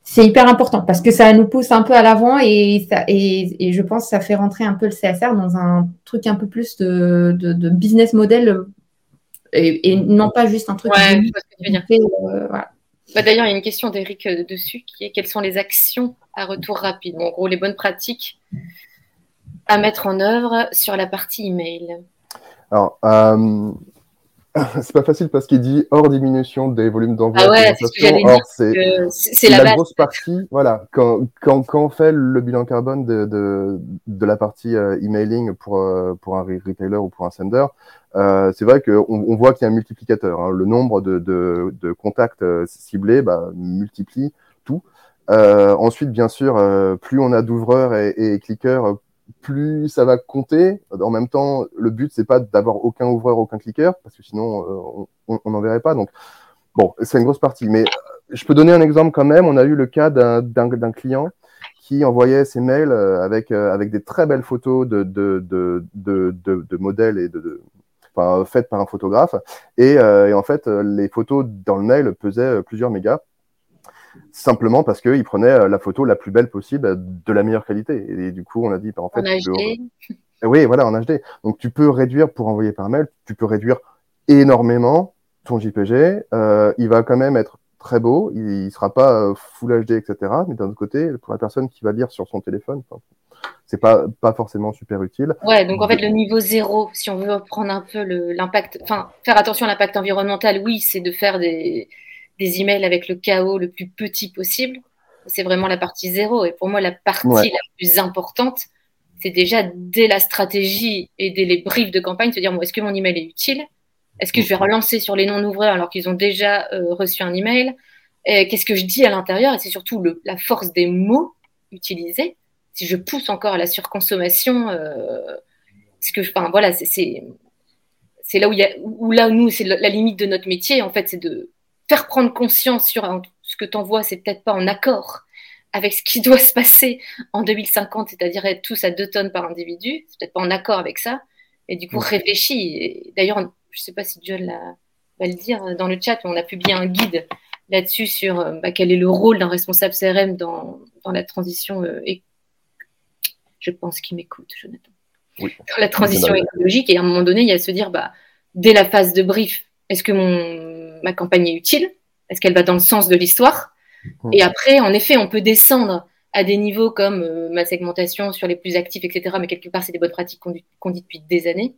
c'est hyper important parce que ça nous pousse un peu à l'avant et, ça, et, et, je pense que ça fait rentrer un peu le CSR dans un truc un peu plus de, de, de business model et, non pas juste un truc. Ouais, je ce que tu veux dire. Euh, bah, D'ailleurs, il y a une question d'Eric euh, dessus qui est quelles sont les actions à retour rapide? En gros, les bonnes pratiques à mettre en œuvre sur la partie email. Alors, euh, c'est pas facile parce qu'il dit hors diminution des volumes d'envoi. Ah ouais, c'est ce. C'est la, grosse partie. Voilà, quand, quand, quand, on fait le bilan carbone de, de, de la partie euh, emailing pour, euh, pour un retailer ou pour un sender, euh, c'est vrai qu'on on voit qu'il y a un multiplicateur. Hein. Le nombre de, de, de contacts euh, ciblés bah, multiplie tout. ensuite, bien sûr, plus on a d'ouvreurs et, et cliqueurs, plus ça va compter. En même temps, le but, c'est pas d'avoir aucun ouvreur, aucun cliqueur, parce que sinon, euh, on n'en verrait pas. Donc, bon, c'est une grosse partie. Mais euh, je peux donner un exemple quand même. On a eu le cas d'un client qui envoyait ses mails euh, avec, avec des très belles photos de, de, de, de, de modèles et de, enfin, faites par un photographe. Et, et, en fait, les photos dans le mail pesaient plusieurs mégas simplement parce qu'il prenait euh, la photo la plus belle possible de la meilleure qualité. Et, du coup, on a dit, bah, en fait, en HD. oui, voilà, en HD. Donc, tu peux réduire pour envoyer par mail, tu peux réduire énormément ton JPG. Euh, il va quand même être très beau, il, ne sera pas euh, Full HD, etc. Mais d'un autre côté, pour la personne qui va lire sur son téléphone, c'est pas pas forcément super utile. Ouais, donc en fait le niveau zéro, si on veut prendre un peu l'impact, enfin faire attention à l'impact environnemental, oui, c'est de faire des des emails avec le chaos le plus petit possible. C'est vraiment la partie zéro. Et pour moi, la partie la plus importante, c'est déjà dès la stratégie et dès les briefs de campagne, se dire est-ce que mon email est utile? Est-ce que je vais relancer sur les non-ouvreurs alors qu'ils ont déjà euh, reçu un email? Qu'est-ce que je dis à l'intérieur? Et c'est surtout la force des mots utilisés. Si je pousse encore à la surconsommation, euh, que, enfin, voilà, c'est là où, il y a, où là nous, c'est la limite de notre métier, en fait, c'est de faire prendre conscience sur ce que tu envoies, c'est peut-être pas en accord avec ce qui doit se passer en 2050, c'est-à-dire être tous à 2 tonnes par individu, c'est peut-être pas en accord avec ça, et du coup réfléchis. D'ailleurs, je sais pas si John va le dire dans le chat, mais on a publié un guide là-dessus sur euh, bah, quel est le rôle d'un responsable CRM dans, dans la transition. Euh, et je pense qu'il m'écoute, Jonathan. Dans la transition écologique, et à un moment donné, il y a à se dire, bah, dès la phase de brief, est-ce que mon ma campagne est utile Est-ce qu'elle va dans le sens de l'histoire Et après, en effet, on peut descendre à des niveaux comme ma segmentation sur les plus actifs, etc. Mais quelque part, c'est des bonnes pratiques qu'on dit depuis des années.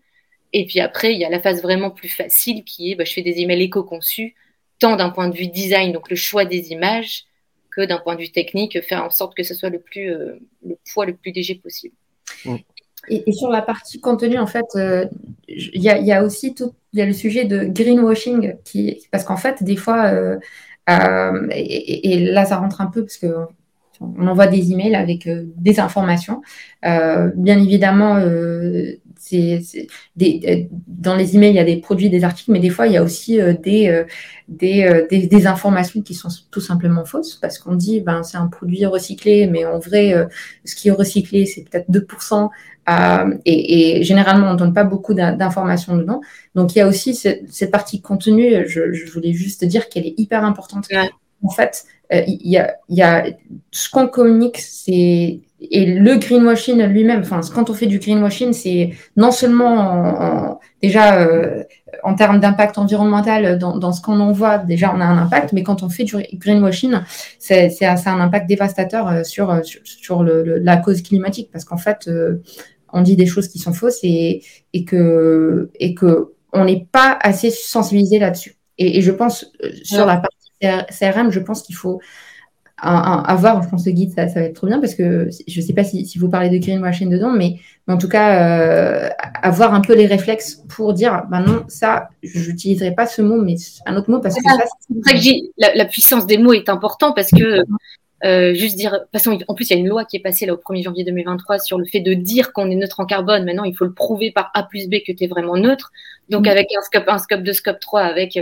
Et puis après, il y a la phase vraiment plus facile qui est, bah, je fais des emails éco-conçus, tant d'un point de vue design, donc le choix des images, que d'un point de vue technique, faire en sorte que ce soit le, plus, euh, le poids le plus léger possible. Et, sur la partie contenu, en fait, euh, il y, a aussi tout, y a le sujet de greenwashing, qui, parce qu'en fait, des fois, euh, et, et, là, ça rentre un peu parce que on envoie des emails avec euh, des informations. Euh, bien évidemment, euh, c'est, des, dans les emails, il y a des produits, des articles, mais des fois, il y a aussi des, des, des, informations qui sont tout simplement fausses parce qu'on dit ben, c'est un produit recyclé, mais en vrai, ce qui est recyclé, c'est peut-être 2%. Et, et, généralement, on ne donne pas beaucoup d'informations dedans. Donc, il y a aussi cette, cette partie contenu. Je, je, voulais juste dire qu'elle est hyper importante. En fait, euh, il y, a, y, a, ce qu'on communique, c'est et le greenwashing lui-même. Enfin, quand on fait du greenwashing, c'est non seulement en, déjà euh, en termes d'impact environnemental dans, dans ce qu'on envoie, déjà on a un impact, mais quand on fait du greenwashing, c'est c'est un impact dévastateur euh, sur sur, sur le, la cause climatique parce qu'en fait, on dit des choses qui sont fausses et, et que et que on n'est pas assez sensibilisé là-dessus. Et, et, je pense sur la partie CRM, je pense qu'il faut avoir, je pense que guide, ça, va être trop bien parce que je ne sais pas si, vous parlez de greenwashing dedans, mais, mais en tout cas, euh, avoir un peu les réflexes pour dire, ben non, ça, je n'utiliserai pas ce mot, mais un autre mot parce que ça, c'est que la, la, puissance des mots est importante parce que euh, juste dire, façon, en plus, il y a une loi qui est passée là au 1er janvier 2023 sur le fait de dire qu'on est neutre en carbone. Maintenant, il faut le prouver par A plus B que tu es vraiment neutre. Donc, mm. avec un scope 1, scope 2, scope 3, avec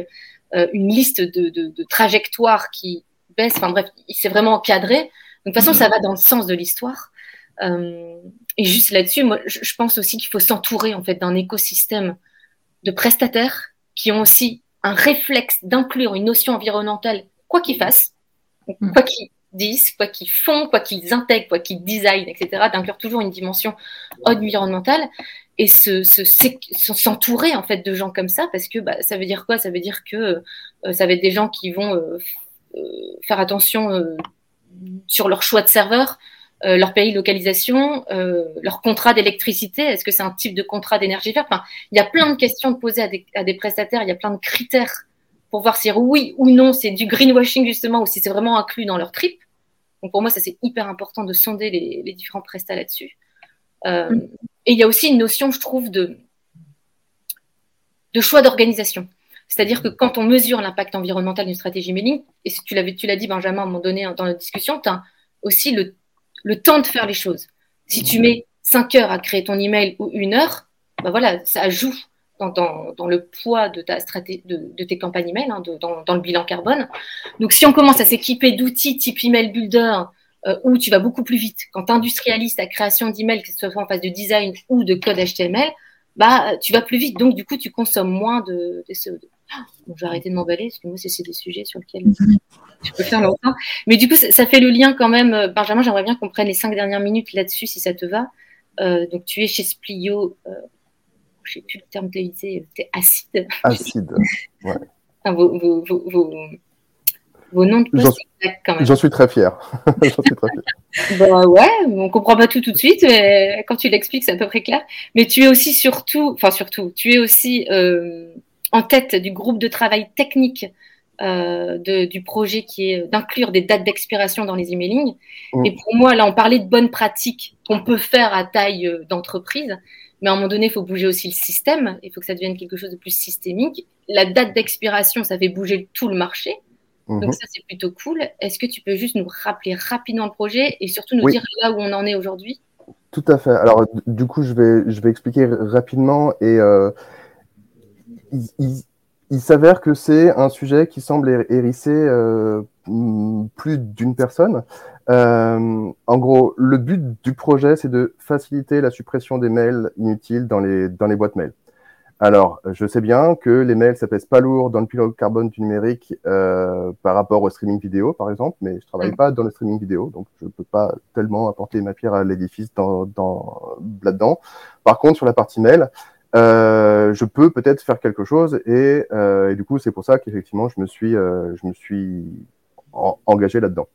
euh, une liste de, de, de, trajectoires qui baissent. Enfin bref, c'est vraiment encadré. Donc, de toute façon, ça va dans le sens de l'histoire. Euh, et juste là-dessus, moi, je, pense aussi qu'il faut s'entourer en fait d'un écosystème de prestataires qui ont aussi un réflexe d'inclure une notion environnementale, quoi qu'ils fassent, mm. quoi qu'ils disent, quoi qu'ils font, quoi qu'ils intègrent, quoi qu'ils designent, etc., d'inclure toujours une dimension environnementale et se, s'entourer en fait de gens comme ça parce que bah, ça veut dire quoi? Ça veut dire que euh, ça va être des gens qui vont euh, faire attention sur leur choix de serveur, leur pays de localisation, leur contrat d'électricité. Est-ce que c'est un type de contrat d'énergie verte? Enfin, Il y a plein de questions poser à des, à des prestataires. Il y a plein de critères pour voir si oui ou non c'est du greenwashing justement ou si c'est vraiment inclus dans leur trip. Donc pour moi, ça c'est hyper important de sonder les, les différents prestats là-dessus. Euh, mm. Et il y a aussi une notion, je trouve, de, de choix d'organisation. C'est-à-dire que quand on mesure l'impact environnemental d'une stratégie mailing, et tu l'as dit, Benjamin, à un moment donné dans notre discussion, tu as aussi le, temps de faire les choses. Si tu mets 5 heures à créer ton email ou une heure, ben voilà, ça joue dans, le poids de, ta de, de tes campagnes email, hein, dans, le bilan carbone. Donc, si on commence à s'équiper d'outils type email builder, euh, où tu vas beaucoup plus vite. Quand tu industrialises ta création d'email, que ce soit en phase de design ou de code HTML, bah, tu vas plus vite. Donc, du coup, tu consommes moins de, CO2. Je vais arrêter de m'emballer, parce que moi, c'est des sujets sur lesquels je peux faire longtemps. Mais du coup, ça, fait le lien quand même. Euh, Benjamin, j'aimerais bien qu'on prenne les cinq dernières minutes là-dessus, si ça te va. Euh, donc, tu es chez Splio. Euh, je ne sais plus le terme que tu es acide. Acide, ouais. vos, vos, vos, vos noms de poste quand même. J'en suis très fier. J'en suis très fier. bah ouais, on comprend pas tout tout de suite, mais quand tu l'expliques, c'est à peu près clair. Mais tu es aussi surtout, enfin surtout, tu es aussi euh, en tête du groupe de travail technique euh, de, du projet qui est d'inclure des dates d'expiration dans les emailing. Mm. Et pour moi, là, on parlait de bonnes pratiques qu'on peut faire à taille euh, d'entreprise. Mais à un moment donné, il faut bouger aussi le système. Il faut que ça devienne quelque chose de plus systémique. La date d'expiration, ça fait bouger tout le marché. Donc mhm. ça, c'est plutôt cool. Est-ce que tu peux juste nous rappeler rapidement le projet et surtout nous dire là où on en est aujourd'hui? Tout à fait. Alors du coup, je vais, je vais expliquer rapidement et euh, il, s'avère que c'est un sujet qui semble hérisser euh, plus d'une personne. Euh, en gros, le but du projet, c'est de faciliter la suppression des mails inutiles dans les, dans les boîtes mails. Alors, je sais bien que les mails, ça pèse pas lourd dans le pilote carbone du numérique euh, par rapport au streaming vidéo, par exemple, mais je travaille mm. pas dans le streaming vidéo, donc je peux pas tellement apporter ma pierre à l'édifice dans, dans, là-dedans. Par contre, sur la partie mail, euh, je peux peut-être faire quelque chose et, euh, et du coup, c'est pour ça qu'effectivement, je me suis, euh, je me suis engagé là-dedans.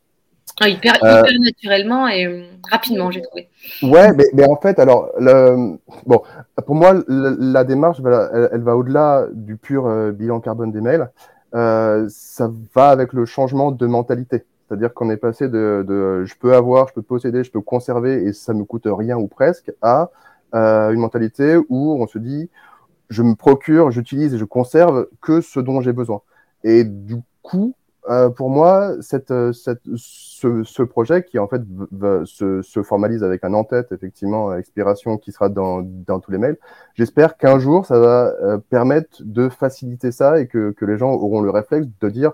Ah, hyper, hyper naturellement et rapidement, j'ai trouvé. Ouais, mais, mais, en fait, alors, le, bon, pour moi, la, démarche, elle, elle va au-delà du pur bilan carbone des mails. Euh, ça va avec le changement de mentalité. C'est-à-dire qu'on est passé de, de, je peux avoir, je peux posséder, je peux conserver et ça me coûte rien ou presque à euh, une mentalité où on se dit je me procure, j'utilise et je conserve que ce dont j'ai besoin. Et du coup, euh, pour moi, cette, cette, ce, projet qui en fait se, se, formalise avec un en-tête, effectivement, expiration qui sera dans, dans tous les mails, j'espère qu'un jour, ça va euh, permettre de faciliter ça et que, que, les gens auront le réflexe de dire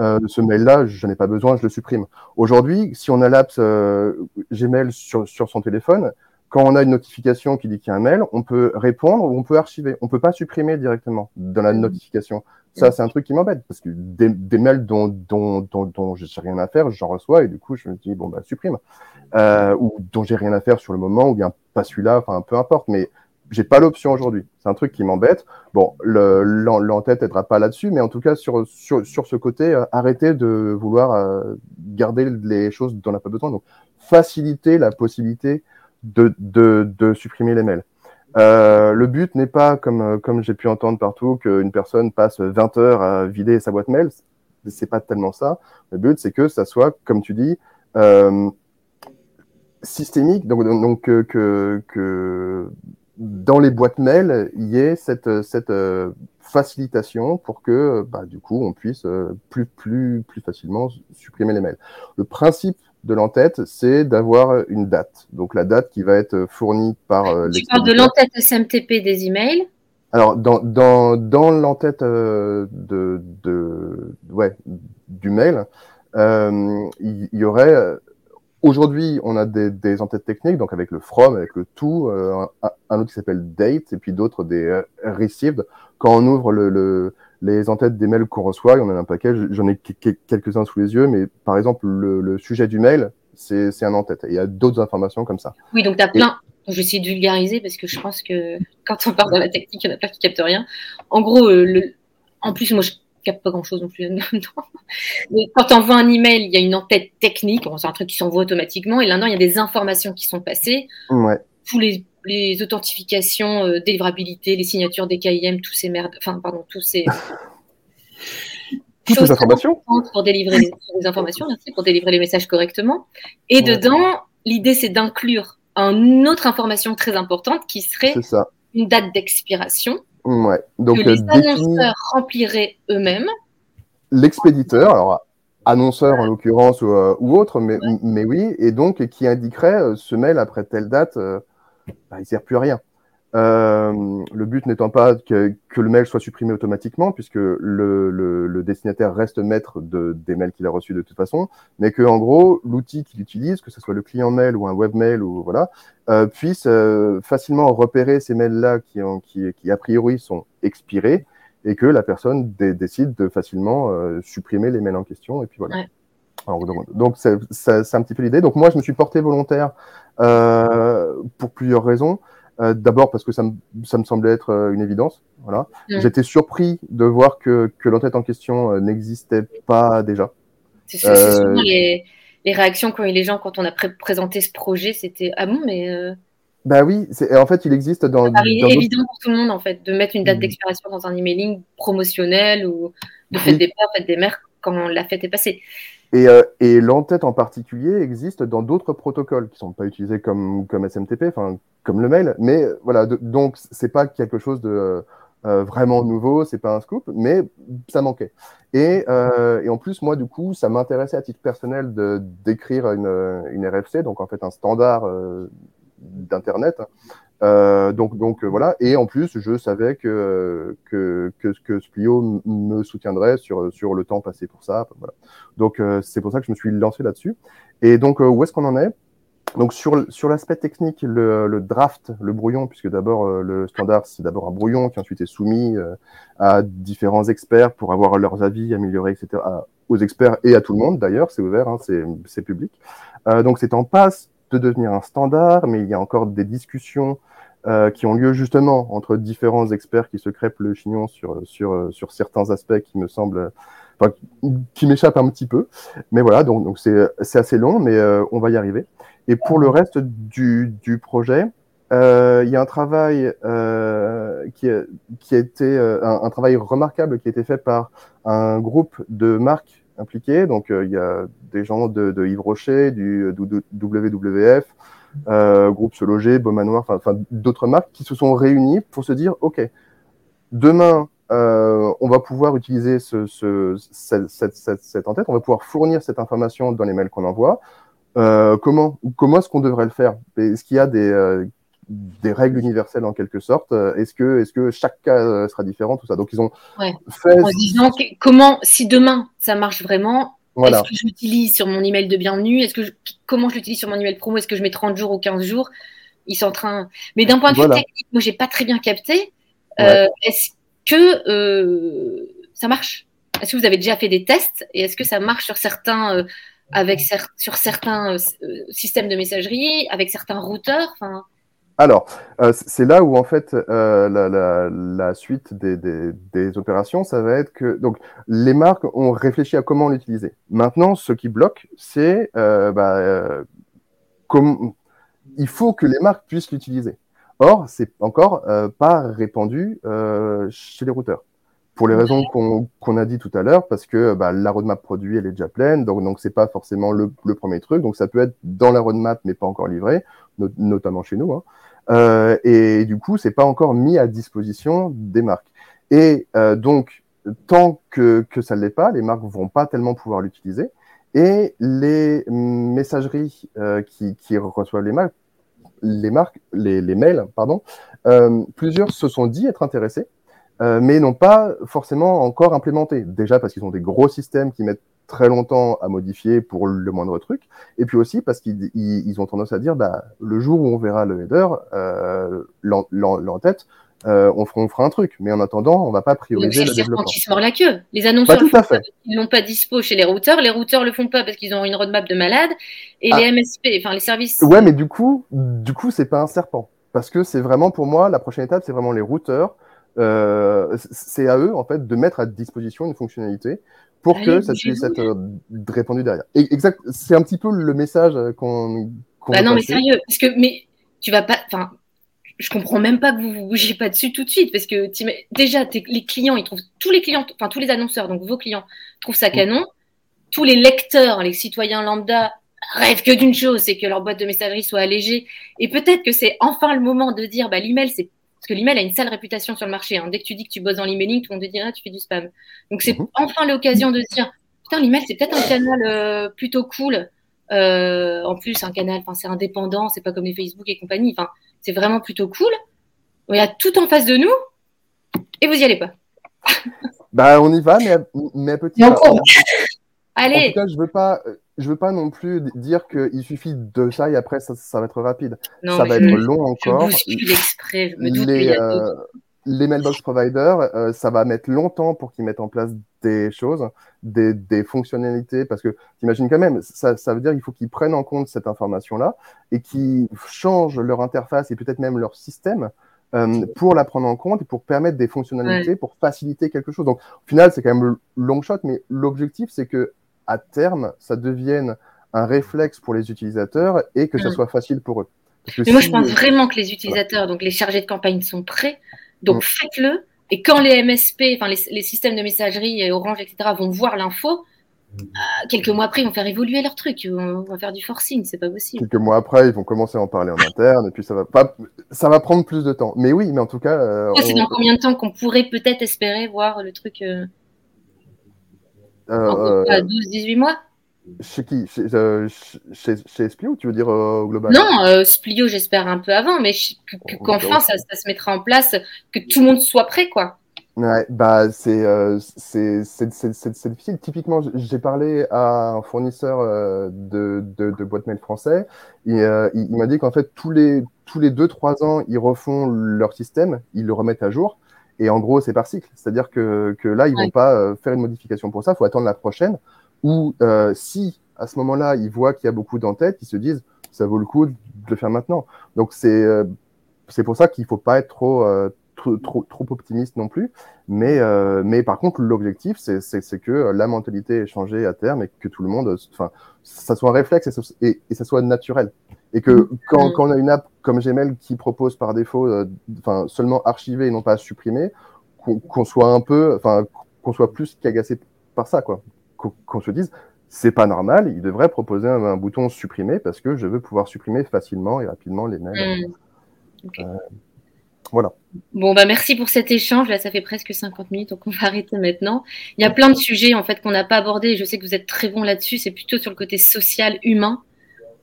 euh, ce mail-là, je n'ai pas besoin, je le supprime. Aujourd'hui, si on a l'apps euh, Gmail sur, sur son téléphone, quand on a une notification qui dit qu'il y a un mail, on peut répondre ou on peut archiver. On peut pas supprimer directement dans la notification. Ça, c'est un truc qui m'embête parce que des, des mails dont, dont, dont, dont j'ai rien à faire, j'en reçois et du coup, je me dis, bon, bah, supprime. Euh, ou dont j'ai rien à faire sur le moment ou bien pas celui-là, enfin, peu importe. Mais j'ai pas l'option aujourd'hui. C'est un truc qui m'embête. Bon, l'entête aidera pas là-dessus, mais en tout cas, sur, sur, sur ce côté, euh, arrêter de vouloir euh, garder les choses dont on n'a pas besoin. Donc, faciliter la possibilité de, de, supprimer les mails. Euh, le but n'est pas, comme, euh, comme j'ai pu entendre partout, qu'une personne passe 20 heures à vider sa boîte mail. C'est pas tellement ça. Le but, c'est que ça soit, comme tu dis, euh, systémique. Donc, donc que, que, dans les boîtes mail, il y ait cette, cette facilitation pour que, bah, du coup, on puisse plus, plus, plus facilement supprimer les mails. Le principe de l'entête, c'est d'avoir une date. Donc la date qui va être fournie par euh, Tu parles de l'entête SMTP des emails? Alors dans, dans, dans l'entête euh, de, de, ouais, du mail, euh, il y, aurait Aujourd'hui, on a des, des entêtes techniques, donc avec le from, avec le to, un, un, autre qui s'appelle date, et puis d'autres des received. Quand on ouvre le, le, les entêtes des mails qu'on reçoit, il y en a un paquet, j'en ai quelques-uns sous les yeux, mais par exemple, le, sujet du mail, c'est un en-tête. Il y a d'autres informations comme ça. Oui, donc tu as plein. Je vais essayer de vulgariser parce que je pense que quand on parle de la technique, il y en a plein qui captent rien. En gros, euh, le... en plus, moi, je capte pas grand chose non plus Mais quand on envoie un email, il y a une en-tête technique. c'est un truc qui s'envoie automatiquement. Et là-dedans, il y a des informations qui sont passées. Ouais. Tous les les authentifications, euh, délivrabilité, les signatures des KIM, tous ces merdes, enfin, pardon, tous ces. Toutes ces informations Pour délivrer les, informations, merci, pour délivrer les messages correctement. Et dedans, l'idée, c'est d'inclure une autre information très importante qui serait une date d'expiration. Ouais. Donc, que les euh, annonceurs rempliraient eux-mêmes. L'expéditeur, alors annonceur en l'occurrence ou, euh, autre, mais, mais oui, et donc qui indiquerait euh, ce mail après telle date bah, il ne sert plus à rien. Euh, le but n'étant pas que, le mail soit supprimé automatiquement, puisque le, destinataire reste maître de, des mails qu'il a reçus de toute façon, mais que en gros l'outil qu'il utilise, que ce soit le client mail ou un webmail ou voilà, euh, puisse euh, facilement repérer ces mails-là qui, a priori sont expirés et que la personne décide de facilement supprimer les mails en question et puis voilà. Alors, donc c'est un petit peu l'idée. Donc moi je me suis porté volontaire euh, pour plusieurs raisons. Euh, D'abord parce que ça me, ça me semblait être euh, une évidence. Voilà. Mm. J'étais surpris de voir que, que l'entête en question n'existait pas déjà. C'est souvent les, les, réactions qu'ont eu les gens quand on a pré présenté ce projet. C'était ah bon, mais. Bah oui, en fait, il existe dans. C'est évident pour tout le monde en fait de mettre une date mm. d'expiration dans un emailing promotionnel ou de fête des pères, fête des mères quand la fête est passée. Et, euh, et l'entête en particulier existe dans d'autres protocoles qui sont pas utilisés comme, comme SMTP, enfin comme le mail, mais voilà, de, donc c'est pas quelque chose de euh, vraiment nouveau, c'est pas un scoop, mais ça manquait. Et, euh, et en plus, moi, du coup, ça m'intéressait à titre personnel d'écrire une, une RFC, donc en fait un standard euh, d'internet euh, donc, donc euh, voilà. Et en plus, je savais que que que, que Splio me soutiendrait sur sur le temps passé pour ça. Donc euh, c'est pour ça que je me suis lancé là-dessus. Et donc où est-ce qu'on en est? Donc sur, sur l'aspect technique, le, le, draft, le brouillon, puisque d'abord le standard c'est d'abord un brouillon qui ensuite est soumis à différents experts pour avoir leurs avis améliorés, etc. aux experts et à tout le monde d'ailleurs, c'est ouvert, hein, c'est public. donc c'est en passe de devenir un standard, mais il y a encore des discussions euh, qui ont lieu justement entre différents experts qui se crêpent le chignon sur, sur, sur certains aspects qui me semblent enfin, qui m'échappe un petit peu. Mais voilà, donc donc c'est c'est assez long, mais on va y arriver. Et pour le reste du, du projet, euh, il y a un travail euh, qui, qui a été un, un, travail remarquable qui a été fait par un groupe de marques impliquées. Donc il y a des gens de, Yves Rocher, du, WWF, euh, groupe Se Loger, Beaumanoir, enfin d'autres marques qui se sont réunies pour se dire ok, demain euh, on va pouvoir utiliser ce, ce, cette, cette, cette, en-tête, on va pouvoir fournir cette information dans les mails qu'on envoie. Euh, comment comment est-ce qu'on devrait le faire? Est-ce qu'il y a des, euh, des règles universelles en quelque sorte Est-ce que est-ce que chaque cas sera différent Tout ça? Donc ils ont ouais. fait. En disant comment si demain ça marche vraiment, voilà. Est-ce que je l'utilise sur mon email de bienvenue? Est-ce que je, comment je l'utilise sur mon email promo? Est-ce que je mets 30 jours ou 15 jours? Ils sont en train. Mais d'un point de vue technique, moi j'ai pas très bien capté. Euh, est-ce que euh, ça marche? Est-ce que vous avez déjà fait des tests et est-ce que ça marche sur certains euh, avec sur certains euh, systèmes de messagerie, avec certains routeurs? Enfin, alors, euh, c'est là où en fait euh, la, la, la, suite des, des, des, opérations, ça va être que donc les marques ont réfléchi à comment l'utiliser. Maintenant, ce qui bloque, c'est euh, bah, euh, comme il faut que les marques puissent l'utiliser. Or, c'est encore euh, pas répandu chez les routeurs pour les raisons qu'on a dit tout à l'heure, parce que bah, la roadmap produit, elle est déjà pleine, donc donc c'est pas forcément le, le, premier truc, donc ça peut être dans la roadmap mais pas encore livré, notamment chez nous. Hein. Euh, et du coup, c'est pas encore mis à disposition des marques. Et euh, donc, tant que, que ça ne l'est pas, les marques vont pas tellement pouvoir l'utiliser. Et les messageries euh, qui, qui, reçoivent les marques, les marques, les, les mails, pardon, euh, plusieurs se sont dit être intéressés, euh, mais n'ont pas forcément encore implémenté. Déjà parce qu'ils ont des gros systèmes qui mettent très longtemps à modifier pour le moindre truc, et puis aussi parce qu'ils ils, ont tendance à dire, bah, le jour où on verra le header, euh, l'en-tête, euh, on, fera, on fera un truc, mais en attendant, on va pas prioriser le, le développement. qui se mord la queue. Les annonceurs ils n'ont pas dispo chez les routeurs, les routeurs le font pas parce qu'ils ont une roadmap de malade, et ah. les MSP, enfin les services. Ouais, mais du coup, du coup, c'est pas un serpent, parce que c'est vraiment pour moi la prochaine étape, c'est vraiment les routeurs. Euh, c'est à eux en fait de mettre à disposition une fonctionnalité pour que ça puisse être euh, répandu derrière. exact, c'est un petit peu le message euh, qu'on. Qu bah non, mais sérieux, parce que mais tu vas pas, enfin, je comprends même pas que vous vous bougiez pas dessus tout de suite, parce que déjà les clients, ils trouvent tous les clients, enfin tous les annonceurs, donc vos clients trouvent ça canon, tous les lecteurs, les citoyens lambda rêvent que d'une chose, c'est que leur boîte de messagerie soit allégée, et peut-être que c'est enfin le moment de dire, bah l'email c'est parce que l'email a une sale réputation sur le marché. Hein. Dès que tu dis que tu bosses dans l'emailing, tout le monde te dira ah, tu fais du spam. Donc c'est mhm. enfin l'occasion de se dire putain l'email c'est peut-être un canal euh, plutôt cool. Euh, en plus un canal, enfin c'est indépendant, c'est pas comme les Facebook et compagnie. Enfin c'est vraiment plutôt cool. Il y a tout en face de nous et vous y allez pas. bah on y va, mais, mais petit. Allez. En tout cas, je veux pas, je veux pas non plus dire qu'il suffit de ça et après ça, ça va être rapide. ça va être long encore. Je me doute les, euh, les mailbox providers, euh, ça va mettre longtemps pour qu'ils mettent en place des choses, des, des fonctionnalités, parce que t'imagines quand même, ça, ça veut dire qu'il faut qu'ils prennent en compte cette information-là et qu'ils changent leur interface et peut-être même leur système euh, pour la prendre en compte et pour permettre des fonctionnalités, ouais. pour faciliter quelque chose. Donc, au final, c'est quand même long shot, mais l'objectif, c'est que à terme, ça devienne un réflexe pour les utilisateurs et que ça mm. soit facile pour eux. Mais si... moi, je pense vraiment que les utilisateurs, donc les chargés de campagne, sont prêts. Donc, mm. faites-le. Et quand les MSP, enfin les, les, systèmes de messagerie, Orange, etc., vont voir l'info, euh, quelques mois après, ils vont faire évoluer leur truc. On va faire du forcing, c'est pas possible. Quelques mois après, ils vont commencer à en parler en interne, et puis ça va pas, ça va prendre plus de temps. Mais oui, mais en tout cas. Euh, c'est on... dans combien de temps qu'on pourrait peut-être espérer voir le truc euh... Euh, 12-18 mois Chez qui? Chez, euh, chez, chez, Splio, tu veux dire euh, au global? Non, euh, Splio, j'espère un peu avant, mais qu'enfin ça, ça, se mettra en place, que tout le monde soit prêt, quoi. Ouais, bah c'est euh, c'est difficile. Typiquement, j'ai parlé à un fournisseur euh, de, de, de boîtes mail français. Et, euh, il, il m'a dit qu'en fait tous les tous les deux trois ans, ils refont leur système, ils le remettent à jour. Et en gros, c'est par cycle. C'est-à-dire que, que là, ils ouais. vont pas euh, faire une modification pour ça. Il faut attendre la prochaine. Ou euh, si à ce moment-là, ils voient qu'il y a beaucoup d'entêtes, ils se disent ça vaut le coup de le faire maintenant. Donc c'est euh, c'est pour ça qu'il faut pas être trop trop, trop, trop optimiste non plus. Mais, euh, mais par contre, l'objectif, c'est que la mentalité ait changé à terme et que tout le monde, enfin, ça soit un réflexe et, et, ça soit naturel. Et que mm. quand, quand, on a une app comme Gmail qui propose par défaut, euh, enfin, seulement archiver et non pas supprimer, qu'on soit un peu, enfin, qu'on soit plus qu'agacé par ça, quoi. Qu'on se dise, c'est pas normal, il devrait proposer un, bouton supprimer parce que je veux pouvoir supprimer facilement et rapidement les mails. Mm. Euh, voilà. Bon, bah merci pour cet échange. Là, ça fait presque 50 minutes, donc on va arrêter maintenant. Il y a plein de sujets en fait qu'on n'a pas abordés. Je sais que vous êtes très bon là-dessus. C'est plutôt sur le côté social, humain.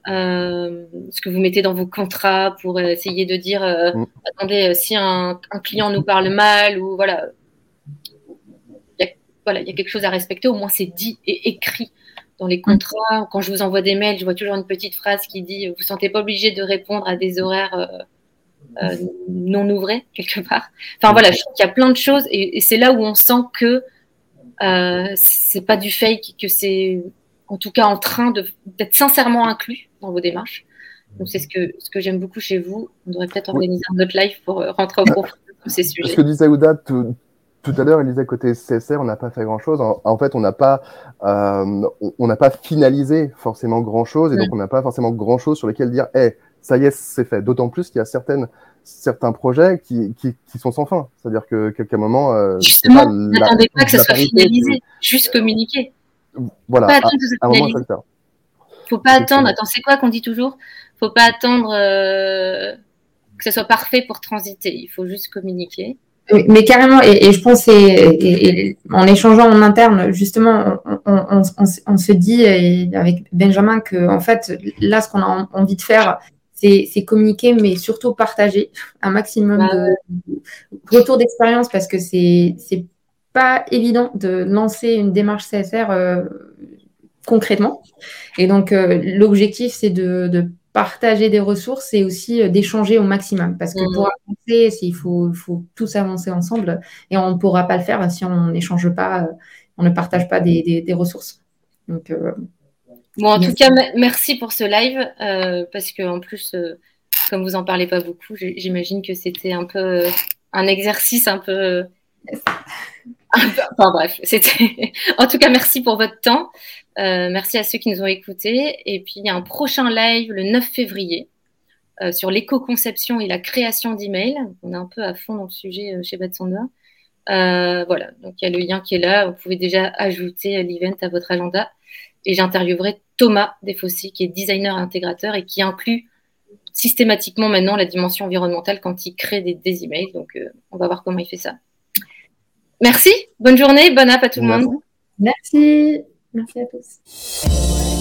Euh, ce que vous mettez dans vos contrats pour essayer de dire euh, mm. attendez, si un, client nous parle mal ou voilà, il y a, voilà, il y a quelque chose à respecter. Au moins, c'est dit et écrit dans les contrats. Quand je vous envoie des mails, je vois toujours une petite phrase qui dit vous ne sentez pas obligé de répondre à des horaires euh, euh, non ouvrés quelque part. Enfin voilà, je trouve qu'il y a plein de choses et, c'est là où on sent que euh, c'est pas du fake, que c'est en tout cas en train d'être sincèrement inclus dans vos démarches. Donc c'est ce que ce que j'aime beaucoup chez vous. On devrait peut-être organiser un autre live pour rentrer au profond de ces sujets. Ce que disait Ouda tout, tout à l'heure, il disait côté CSR, on n'a pas fait grand-chose. En, fait, on n'a pas, euh, on n'a pas finalisé forcément grand-chose, et donc on n'a pas forcément grand-chose sur lequel dire, hey, ça y est, c'est fait. D'autant plus qu'il y a certaines, certains projets qui, qui, qui sont sans fin. C'est-à-dire que qu'à un moment, euh, justement, n'attendez pas que ça soit finalisé, juste communiquer. Voilà. Pas à, un moment, ça le Faut pas attendre. Attends, c'est quoi qu'on dit toujours? Faut pas attendre euh, que ce soit parfait pour transiter. Il faut juste communiquer mais carrément, et, je pense, et, en échangeant en interne, justement, on, se dit avec Benjamin que, en fait, là, ce qu'on a envie de faire, c'est communiquer, mais surtout partager un maximum de retours d'expérience parce que c'est pas évident de lancer une démarche CSR euh, concrètement. Et donc, euh, l'objectif, c'est de, de partager des ressources et aussi euh, d'échanger au maximum. Parce que pour mmh. avancer, il faut, faut, tous avancer ensemble et on ne pourra pas le faire si on n'échange pas, euh, on ne partage pas des, ressources. Donc, euh, bon, en tout cas, merci pour ce live parce que en plus, comme vous en parlez pas beaucoup, j'imagine que c'était un peu un exercice un peu. enfin bref, c'était. en tout cas, merci pour votre temps. Euh, merci à ceux qui nous ont écoutés. Et puis, il y a un prochain live le 9 février euh, sur l'éco-conception et la création d'emails. On est un peu à fond dans le sujet euh, chez Bad voilà, donc il y a le lien qui est là. Vous pouvez déjà ajouter l'event à votre agenda. Et j'interviewerai Thomas Desfossés, qui est designer intégrateur et qui inclut systématiquement maintenant la dimension environnementale quand il crée des, des emails. Donc, on va voir comment il fait ça. Merci, bonne journée, bonne app à tout le monde. Merci. Merci à tous.